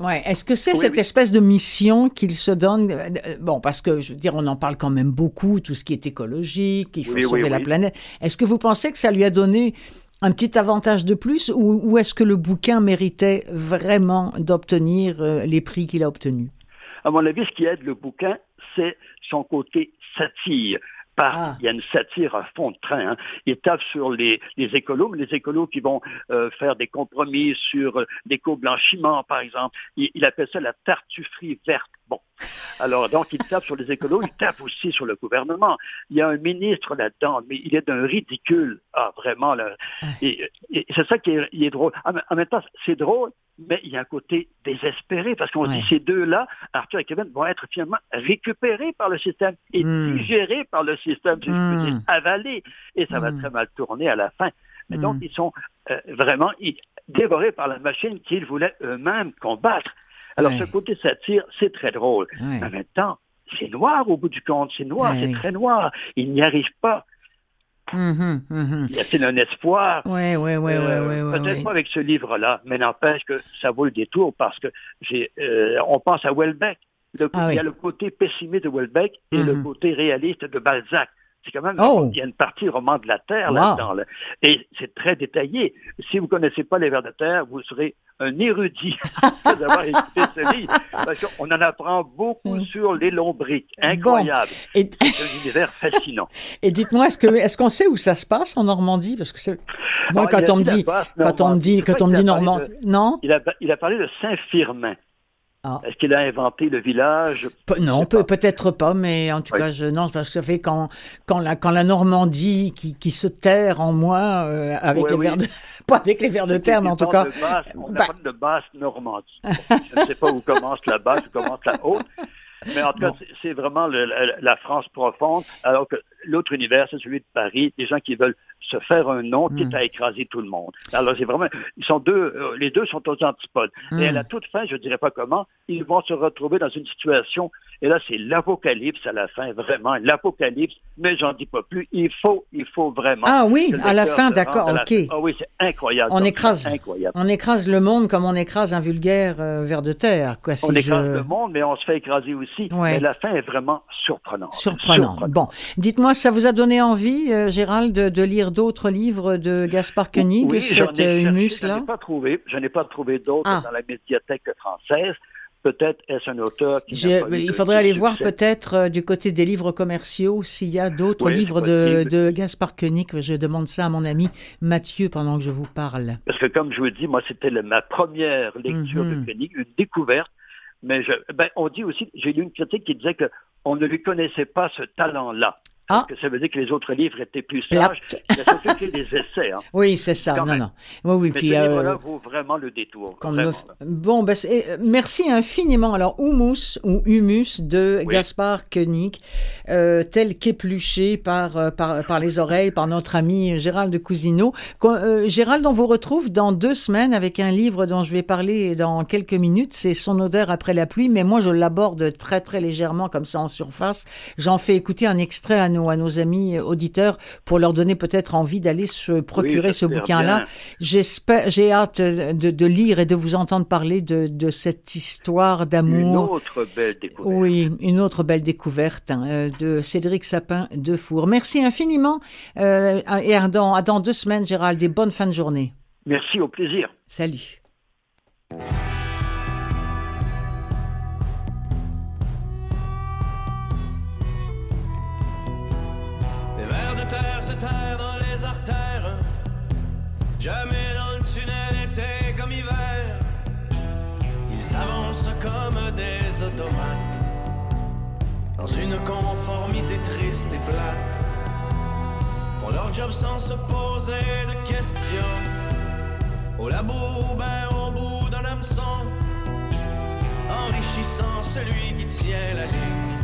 ouais, est que c'est cette espèce de mission qu'ils se donnent? Euh, Bon, parce que je veux dire, on en parle quand même beaucoup, tout ce qui est écologique, il faut sauver la planète. Est-ce que vous pensez que ça lui a donné un petit avantage de plus ou, est-ce que le bouquin méritait vraiment d'obtenir euh, les prix qu'il a obtenus? À mon avis, ce qui aide le bouquin, c'est son côté satire. Ah. Il y a une satire à fond de train. Hein. Il tape sur les, les écolos, les écolos qui vont euh, faire des compromis sur euh, l'éco-blanchiment, par exemple. Il, il, appelle ça la tartufferie verte. Bon. Alors, donc, il tape sur les écolos, il tape aussi sur le gouvernement. Il y a un ministre là-dedans, mais il est d'un ridicule. Ah, vraiment. Là. Et, c'est ça qui est, drôle. En, même temps, c'est drôle, mais il y a un côté désespéré, parce qu'on dit ces deux-là, Arthur et Kevin, vont être finalement récupérés par le système et hmm. digérés par le système, si je peux dire, hmm. avalés. Et ça va hmm. très mal tourner à la fin. Mais donc, ils sont euh, vraiment dévorés par la machine qu'ils voulaient eux-mêmes combattre. Alors, ce côté satire, c'est très drôle. En même temps, c'est noir au bout du compte, c'est noir, c'est très noir. Il n'y arrive pas. Mmh mmh Il y a un espoir. Oui, oui, oui, oui, Peut-être pas avec ce livre-là, mais n'empêche que ça vaut le détour parce que j'ai, euh, on pense à Welbeck. Ah il y a le côté pessimiste de Welbeck et le mmh côté réaliste de Balzac. C'est quand même, oh. il y a une partie roman de la Terre là-dedans. Et c'est très détaillé. Si vous connaissez pas les vers de terre, vous serez un érudit [laughs] d'avoir écouté ce livre. Parce qu'on en apprend beaucoup mm. sur les lombriques. Incroyable. Et... C'est un univers fascinant. [laughs] Et dites-moi, est-ce que, est-ce qu'on sait où ça se passe en Normandie? Parce que c'est, moi, quand, on me dit, quand on me dit, quand on me dit Normandie, non? Il a, il a parlé de Saint-Firmin. Ah. Est-ce qu'il a inventé le village? Non, peut, peut-être pas, mais en tout cas, je, non, parce que ça fait quand, quand, la, quand la Normandie qui, qui se terre en moi, euh, avec les vers de, [laughs] pas avec les vers de terre, mais en tout cas. on bah... parle de basse Normandie. je ne sais pas où commence la basse, où commence la haute. Mais en tout cas, c'est vraiment la France profonde, alors que l'autre univers, c'est celui de Paris, des gens qui veulent se faire un nom, quitte hmm. à écraser tout le monde. Alors, c'est vraiment, ils sont deux, euh, les deux sont aux antipodes. Et à hmm. la toute fin, je ne dirais pas comment, ils vont se retrouver dans une situation, et là, c'est l'apocalypse à la fin, vraiment, l'apocalypse, mais j'en dis pas plus. Il faut, il faut vraiment. Ah oui, à la fin, d'accord, ok. Ah oui, c'est incroyable. On écrase, incroyable. on écrase le monde comme on écrase un vulgaire euh, ver de terre, quoi. on écrase le monde, mais on se fait écraser aussi. Mais la fin est vraiment surprenante. Surprenant. Bon, dites-moi, ça vous a donné envie, euh, Gérald, de, lire d'autres livres de Gaspard Koenig, oui, cet humus-là? Je n'ai pas trouvé, je n'ai pas trouvé d'autres ah. dans la médiathèque française. Peut-être est-ce un auteur qui Il faudrait aller voir peut-être euh, du côté des livres commerciaux s'il y a d'autres livres de, de, Gaspard Koenig. Je demande ça à mon ami Mathieu pendant que je vous parle. Parce que comme je vous dis, moi c'était ma première lecture de mhm. Koenig, une découverte. Mais ben, on dit aussi, j'ai lu une critique qui disait qu'on ne lui connaissait pas ce talent-là. Ah. Que ça veut dire que les autres livres étaient plus sages. Il a surtout des essais. Hein. [laughs] Oui, c'est ça. non, non. Oui, oui. Mais puis, ce euh, livre-là vaut vraiment le détour. Bon, ben, euh, merci infiniment. Alors, Humus ou Humus de Gaspard Koenig, euh, tel qu'épluché par, par, par les oreilles par notre ami Gérald de Cousineau. Gérald, on vous retrouve dans deux semaines avec un livre dont je vais parler dans quelques minutes. C'est Son odeur après la pluie, mais moi, je l'aborde très, très légèrement comme ça en surface. J'en fais écouter un extrait à nos, à nos amis auditeurs pour leur donner peut-être envie d'aller se procurer ce bouquin-là. J'espère, j'ai hâte de, de, lire et de vous entendre parler de, de cette histoire d'amour. Une autre belle découverte. Oui, une autre belle découverte hein, de Cédric Sapin de Four. Merci infiniment euh, et à dans, à dans deux semaines, Gérald, et bonne fin de journée. Merci, au plaisir. Salut. Comme des automates. Dans une conformité triste et plate. Font leur job sans se poser de questions. Au labo ou ben au bout d'un hameçon. Enrichissant celui qui tient la ligne.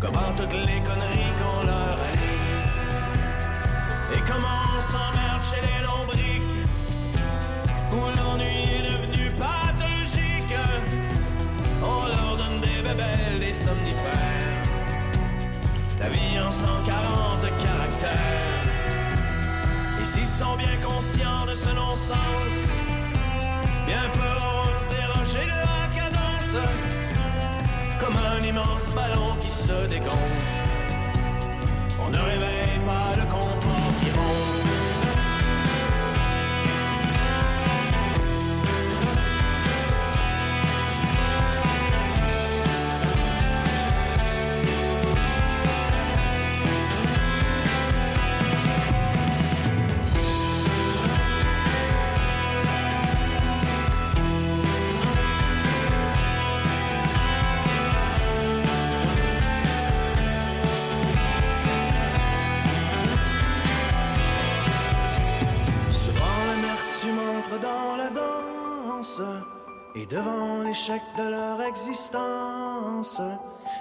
Comment toutes les conneries qu'on leur aligne. Et comment on s'emmerde chez les lombriques. Où l'ennui est devenu. On leur donne des bébelles, des somnifères. La vie en 140 caractères. Et s'ils sont bien conscients de ce non-sens, bien peu se déroger de la cadence comme un immense ballon qui se dégonfle. On ne réveille pas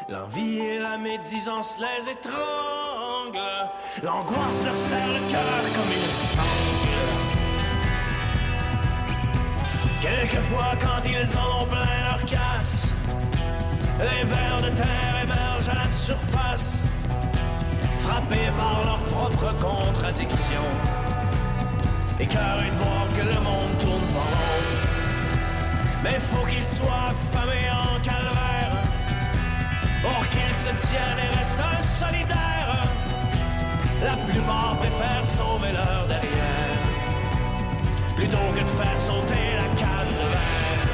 L'envie et la médisance les étranglent. L'angoisse leur serre le cœur comme une sangle. Quelquefois quand ils en ont plein leur casse Les vers de terre émergent à la surface Frappés par leurs propres contradictions Écœurés de voir que le monde tourne pas rond. Mais faut qu'ils soient affamés en calvaire pour qu'ils se tiennent et restent solidaires. La plupart préfèrent sauver leur derrière plutôt que de faire sauter la canne de verre.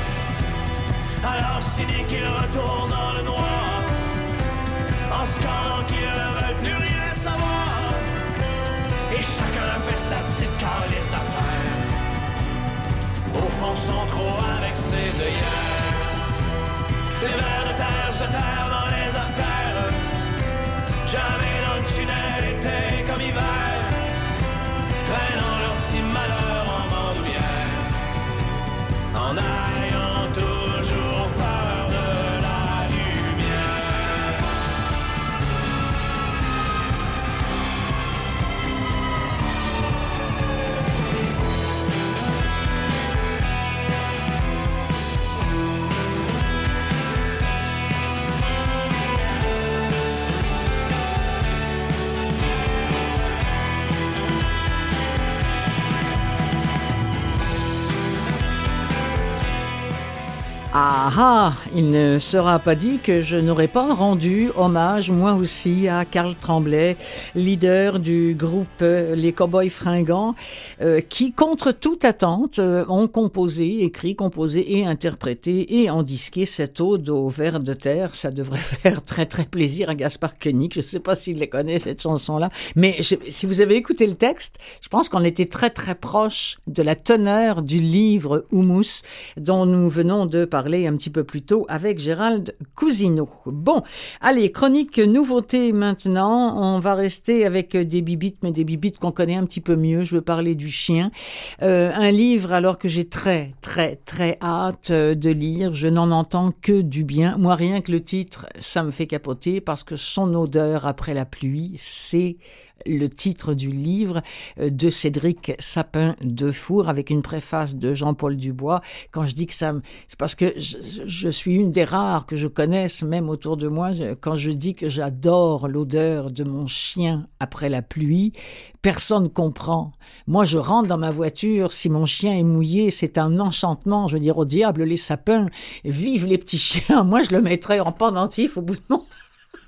Alors cyniques qu'ils retournent dans le noir en scandant qu'ils ne veulent plus rien savoir. Et chacun fait sa petite calice d'affaires. Au fond, sont trop avec ses œillères. Les vers de terre se terrent. Jamais dans le tunnel, été comme hiver. Traînant leur petit malheur en bandoulière. En Ah ah, il ne sera pas dit que je n'aurais pas rendu hommage, moi aussi, à Karl Tremblay, leader du groupe Les Cowboys Fringants, euh, qui, contre toute attente, euh, ont composé, écrit, composé et interprété et en disqué cette ode au vers de terre. Ça devrait [laughs] faire très très plaisir à Gaspard Koenig. Je ne sais pas s'il les connaît, cette chanson-là. Mais si vous avez écouté le texte, je pense qu'on était très très proche de la teneur du livre Humus dont nous venons de parler un petit peu plus tôt avec Gérald Cousineau. Bon, allez, chronique nouveauté maintenant. On va rester avec des bibites, mais des bibites qu'on connaît un petit peu mieux. Je veux parler du chien. Euh, un livre alors que j'ai très très très hâte euh, de lire. Je n'en entends que du bien. Moi, rien que le titre, ça me fait capoter parce que son odeur après la pluie, c'est le titre du livre euh, de Cédric Sapin de Four avec une préface de Jean-Paul Dubois. Quand je dis que ça, c'est parce que je, suis une des rares que je connaisse, même autour de moi, quand je dis que j'adore l'odeur de mon chien après la pluie, personne comprend. Moi, je rentre dans ma voiture, si mon chien est mouillé, c'est un enchantement. Je veux dire, au diable, les sapins, vive les petits chiens. [laughs] Moi, je le mettrais en pendentif au bout de mon...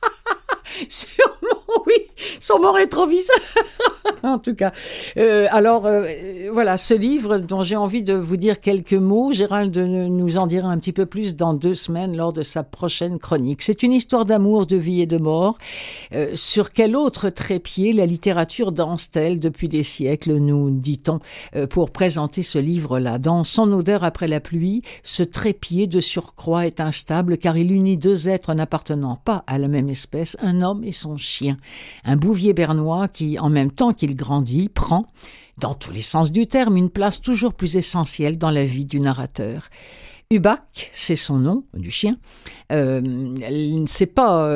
[laughs] Sûrement, oui, sur mon rétroviseur. en tout cas. Euh, alors, euh, voilà, ce livre dont j'ai envie de vous dire quelques mots, Gérald nous en dira un petit peu plus dans deux semaines lors de sa prochaine chronique. C'est une histoire d'amour, de vie et de mort. Euh, sur quel autre trépied la littérature danse-t-elle depuis des siècles, nous dit-on, pour présenter ce livre-là? Dans Son odeur après la pluie, ce trépied de surcroît est instable car il unit deux êtres n'appartenant pas à la même espèce, un homme et son chien. Bouvier bernois qui, en même temps qu'il grandit, prend, dans tous les sens du terme, une place toujours plus essentielle dans la vie du narrateur. Hubac, c'est son nom du chien. Euh, c'est pas,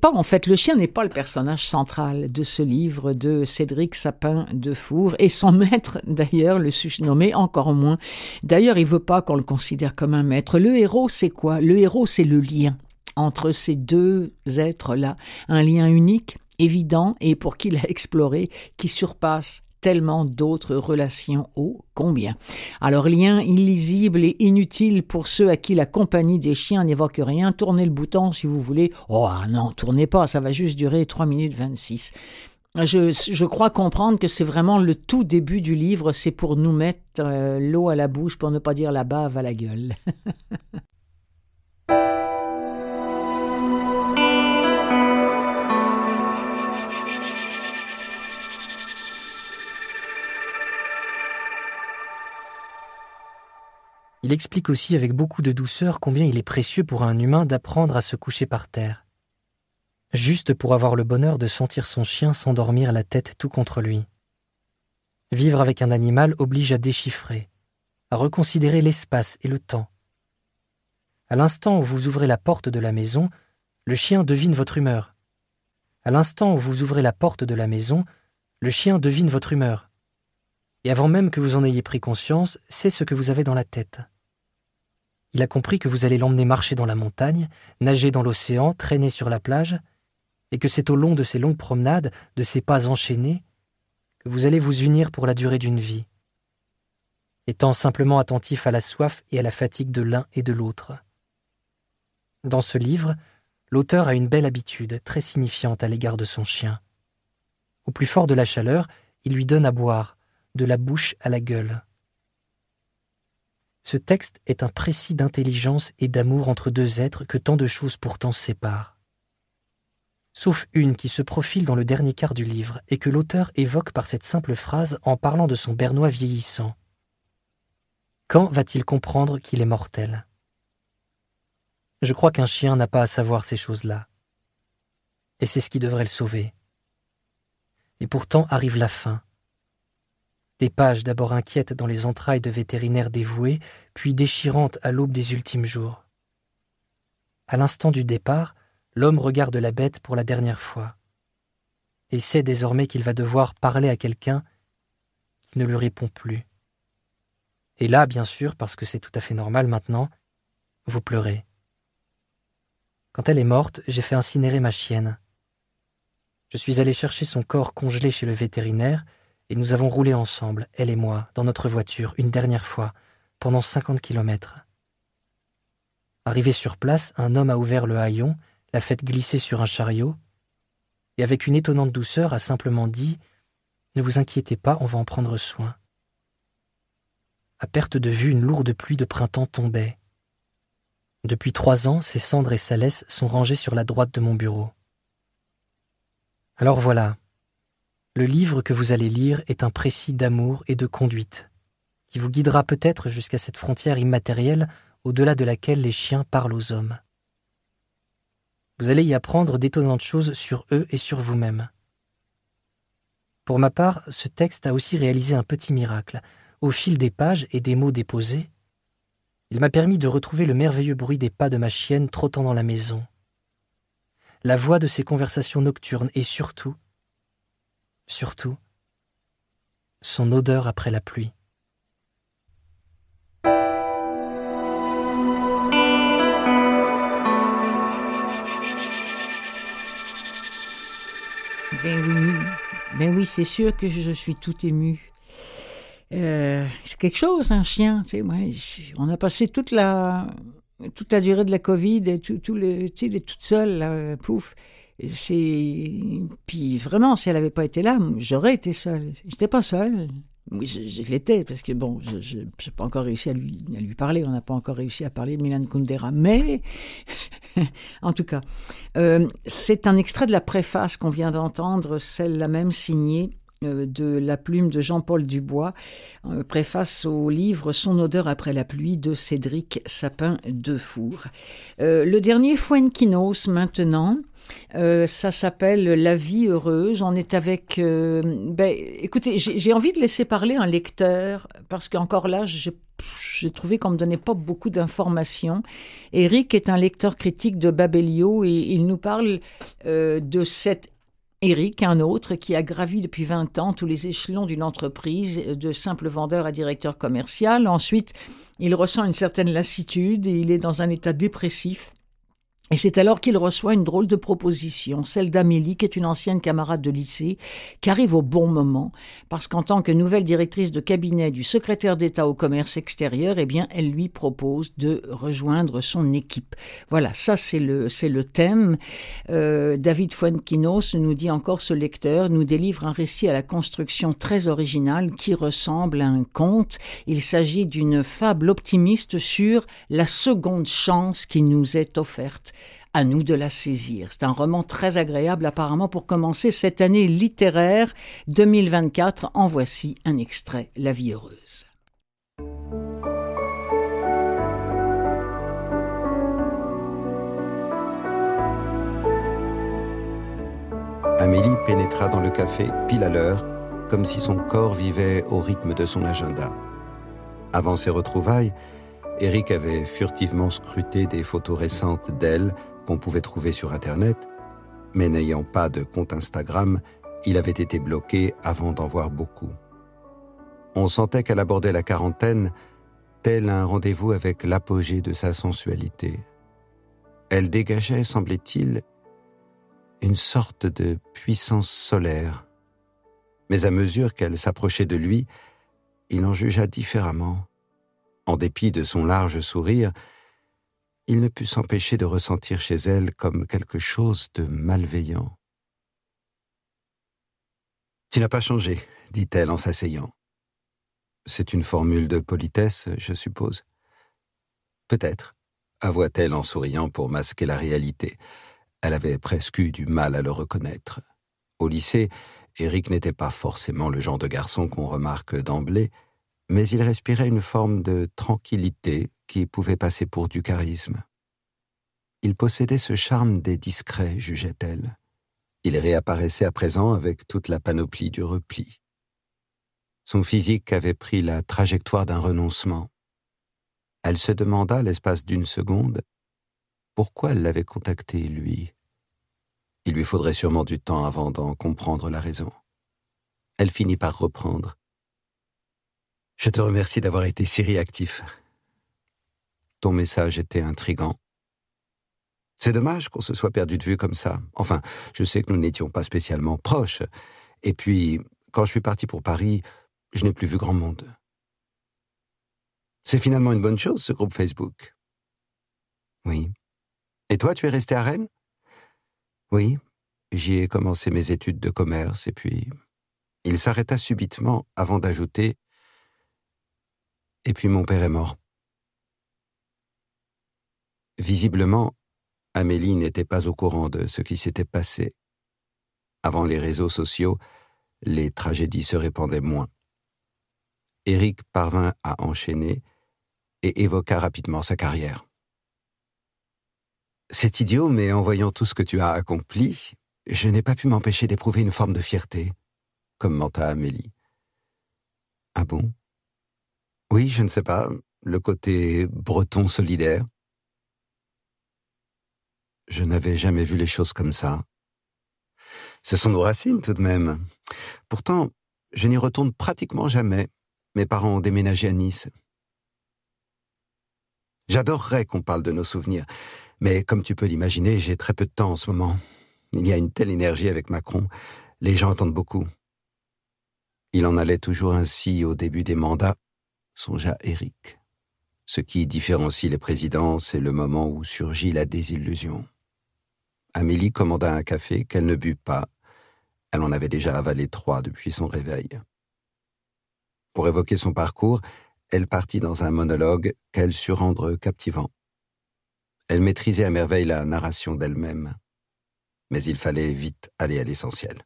pas en fait le chien n'est pas le personnage central de ce livre de Cédric Sapin de Four et son maître d'ailleurs le surnommé encore moins. D'ailleurs, il veut pas qu'on le considère comme un maître. Le héros, c'est quoi? Le héros, c'est le lien entre ces deux êtres-là, un lien unique, évident et pour qui l'a exploré, qui surpasse tellement d'autres relations ô combien. Alors lien illisible et inutile pour ceux à qui la compagnie des chiens n'évoque rien, tournez le bouton si vous voulez. Oh ah non, tournez pas, ça va juste durer 3 minutes 26. Je, je crois comprendre que c'est vraiment le tout début du livre, c'est pour nous mettre euh, l'eau à la bouche, pour ne pas dire la bave à la gueule. [laughs] Il explique aussi avec beaucoup de douceur combien il est précieux pour un humain d'apprendre à se coucher par terre, juste pour avoir le bonheur de sentir son chien s'endormir la tête tout contre lui. Vivre avec un animal oblige à déchiffrer, à reconsidérer l'espace et le temps. À l'instant où vous ouvrez la porte de la maison, le chien devine votre humeur. À l'instant où vous ouvrez la porte de la maison, le chien devine votre humeur. Et avant même que vous en ayez pris conscience, c'est ce que vous avez dans la tête. Il a compris que vous allez l'emmener marcher dans la montagne, nager dans l'océan, traîner sur la plage, et que c'est au long de ces longues promenades, de ces pas enchaînés, que vous allez vous unir pour la durée d'une vie, étant simplement attentif à la soif et à la fatigue de l'un et de l'autre. Dans ce livre, l'auteur a une belle habitude, très signifiante à l'égard de son chien. Au plus fort de la chaleur, il lui donne à boire, de la bouche à la gueule. Ce texte est un précis d'intelligence et d'amour entre deux êtres que tant de choses pourtant séparent. Sauf une qui se profile dans le dernier quart du livre et que l'auteur évoque par cette simple phrase en parlant de son bernois vieillissant. Quand va-t-il comprendre qu'il est mortel? Je crois qu'un chien n'a pas à savoir ces choses-là. Et c'est ce qui devrait le sauver. Et pourtant arrive la fin des pages d'abord inquiètes dans les entrailles de vétérinaires dévoués, puis déchirantes à l'aube des ultimes jours. À l'instant du départ, l'homme regarde la bête pour la dernière fois, et sait désormais qu'il va devoir parler à quelqu'un qui ne lui répond plus. Et là, bien sûr, parce que c'est tout à fait normal maintenant, vous pleurez. Quand elle est morte, j'ai fait incinérer ma chienne. Je suis allé chercher son corps congelé chez le vétérinaire, et nous avons roulé ensemble, elle et moi, dans notre voiture, une dernière fois, pendant cinquante kilomètres. Arrivé sur place, un homme a ouvert le haillon, l'a fait glisser sur un chariot, et avec une étonnante douceur a simplement dit Ne vous inquiétez pas, on va en prendre soin. À perte de vue, une lourde pluie de printemps tombait. Depuis trois ans, ses cendres et sa laisse sont rangées sur la droite de mon bureau. Alors voilà, le livre que vous allez lire est un précis d'amour et de conduite, qui vous guidera peut-être jusqu'à cette frontière immatérielle au-delà de laquelle les chiens parlent aux hommes. Vous allez y apprendre d'étonnantes choses sur eux et sur vous-même. Pour ma part, ce texte a aussi réalisé un petit miracle. Au fil des pages et des mots déposés, il m'a permis de retrouver le merveilleux bruit des pas de ma chienne trottant dans la maison, la voix de ses conversations nocturnes et surtout surtout, son odeur après la pluie. Ben oui, ben oui, c'est sûr que je suis tout ému. Euh, c'est quelque chose, un chien. Tu sais, moi, on a passé toute la, toute la durée de la Covid, tout, tout le, tu sais, toute seule, là, pouf. C'est puis vraiment, si elle n'avait pas été là, j'aurais été seule. J'étais pas seule. Oui, je, l'étais parce que bon, je n'ai pas encore réussi à lui parler. On n'a pas encore réussi à parler de Milan Kundera, mais [laughs] en tout cas, euh, c'est un extrait de la préface qu'on vient d'entendre, celle-là même signée de la plume de Jean-Paul Dubois, euh, préface au livre Son odeur après la pluie de Cédric Sapin de Four. le dernier Fuenquinos maintenant. Euh, ça s'appelle La vie heureuse. On est avec. Euh, ben, écoutez, j'ai envie de laisser parler un lecteur parce qu'encore là, j'ai trouvé qu'on me donnait pas beaucoup d'informations. Eric est un lecteur critique de Babelio et il nous parle euh, de cet Eric, un autre qui a gravi depuis 20 ans tous les échelons d'une entreprise, de simple vendeur à directeur commercial. Ensuite, il ressent une certaine lassitude et il est dans un état dépressif. Et c'est alors qu'il reçoit une drôle de proposition, celle d'Amélie, qui est une ancienne camarade de lycée, qui arrive au bon moment, parce qu'en tant que nouvelle directrice de cabinet du secrétaire d'État au commerce extérieur, eh bien, elle lui propose de rejoindre son équipe. Voilà, ça c'est le, c'est le thème. Euh, David Fuenquinos nous dit encore ce lecteur, nous délivre un récit à la construction très originale qui ressemble à un conte. Il s'agit d'une fable optimiste sur la seconde chance qui nous est offerte à nous de la saisir. C'est un roman très agréable apparemment pour commencer cette année littéraire 2024. En voici un extrait, La vie heureuse. Amélie pénétra dans le café pile à l'heure, comme si son corps vivait au rythme de son agenda. Avant ses retrouvailles, Eric avait furtivement scruté des photos récentes d'elle qu'on pouvait trouver sur Internet, mais n'ayant pas de compte Instagram, il avait été bloqué avant d'en voir beaucoup. On sentait qu'elle abordait la quarantaine tel un rendez-vous avec l'apogée de sa sensualité. Elle dégageait, semblait-il, une sorte de puissance solaire. Mais à mesure qu'elle s'approchait de lui, il en jugea différemment. En dépit de son large sourire, il ne put s'empêcher de ressentir chez elle comme quelque chose de malveillant. Tu n'as pas changé, dit-elle en s'asseyant. C'est une formule de politesse, je suppose. Peut-être, avoua-t-elle en souriant pour masquer la réalité. Elle avait presque eu du mal à le reconnaître. Au lycée, Eric n'était pas forcément le genre de garçon qu'on remarque d'emblée, mais il respirait une forme de tranquillité qui pouvait passer pour du charisme. Il possédait ce charme des discrets, jugeait-elle. Il réapparaissait à présent avec toute la panoplie du repli. Son physique avait pris la trajectoire d'un renoncement. Elle se demanda, l'espace d'une seconde, pourquoi elle l'avait contacté, lui? Il lui faudrait sûrement du temps avant d'en comprendre la raison. Elle finit par reprendre. Je te remercie d'avoir été si réactif. Ton message était intrigant. C'est dommage qu'on se soit perdu de vue comme ça. Enfin, je sais que nous n'étions pas spécialement proches. Et puis, quand je suis parti pour Paris, je n'ai plus vu grand monde. C'est finalement une bonne chose, ce groupe Facebook. Oui. Et toi, tu es resté à Rennes? Oui. J'y ai commencé mes études de commerce et puis... Il s'arrêta subitement avant d'ajouter Et puis mon père est mort. Visiblement, Amélie n'était pas au courant de ce qui s'était passé. Avant les réseaux sociaux, les tragédies se répandaient moins. Éric parvint à enchaîner et évoqua rapidement sa carrière. C'est idiot, mais en voyant tout ce que tu as accompli, je n'ai pas pu m'empêcher d'éprouver une forme de fierté, commenta Amélie. Ah bon? Oui, je ne sais pas, le côté breton solidaire. Je n'avais jamais vu les choses comme ça. Ce sont nos racines tout de même. Pourtant, je n'y retourne pratiquement jamais. Mes parents ont déménagé à Nice. J'adorerais qu'on parle de nos souvenirs, mais comme tu peux l'imaginer, j'ai très peu de temps en ce moment. Il y a une telle énergie avec Macron, les gens entendent beaucoup. Il en allait toujours ainsi au début des mandats, songea Eric. Ce qui différencie les présidents, c'est le moment où surgit la désillusion. Amélie commanda un café qu'elle ne but pas. Elle en avait déjà avalé trois depuis son réveil. Pour évoquer son parcours, elle partit dans un monologue qu'elle sut rendre captivant. Elle maîtrisait à merveille la narration d'elle-même, mais il fallait vite aller à l'essentiel.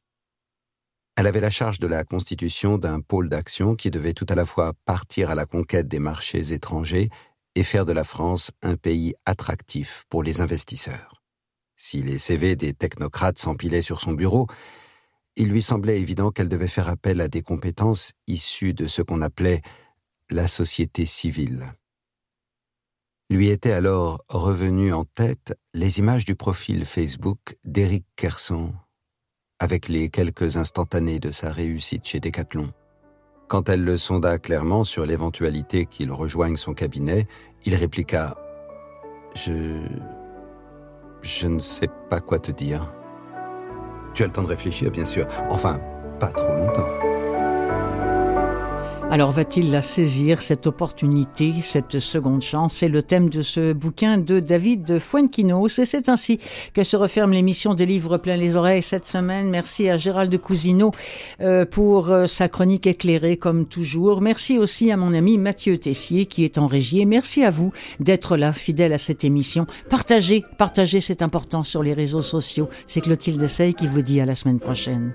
Elle avait la charge de la constitution d'un pôle d'action qui devait tout à la fois partir à la conquête des marchés étrangers et faire de la France un pays attractif pour les investisseurs. Si les CV des technocrates s'empilaient sur son bureau, il lui semblait évident qu'elle devait faire appel à des compétences issues de ce qu'on appelait la société civile. Lui étaient alors revenues en tête les images du profil Facebook d'Éric Kerson, avec les quelques instantanés de sa réussite chez Decathlon. Quand elle le sonda clairement sur l'éventualité qu'il rejoigne son cabinet, il répliqua Je. Je ne sais pas quoi te dire. Tu as le temps de réfléchir, bien sûr. Enfin, pas trop longtemps. Alors va-t-il la saisir, cette opportunité, cette seconde chance? C'est le thème de ce bouquin de David Fuenquinos et c'est ainsi que se referme l'émission des livres plein les oreilles cette semaine. Merci à Gérald de Cousineau euh, pour euh, sa chronique éclairée comme toujours. Merci aussi à mon ami Mathieu Tessier qui est en régie merci à vous d'être là, fidèle à cette émission. Partagez, partagez, c'est important sur les réseaux sociaux. C'est Clotilde Sey qui vous dit à la semaine prochaine.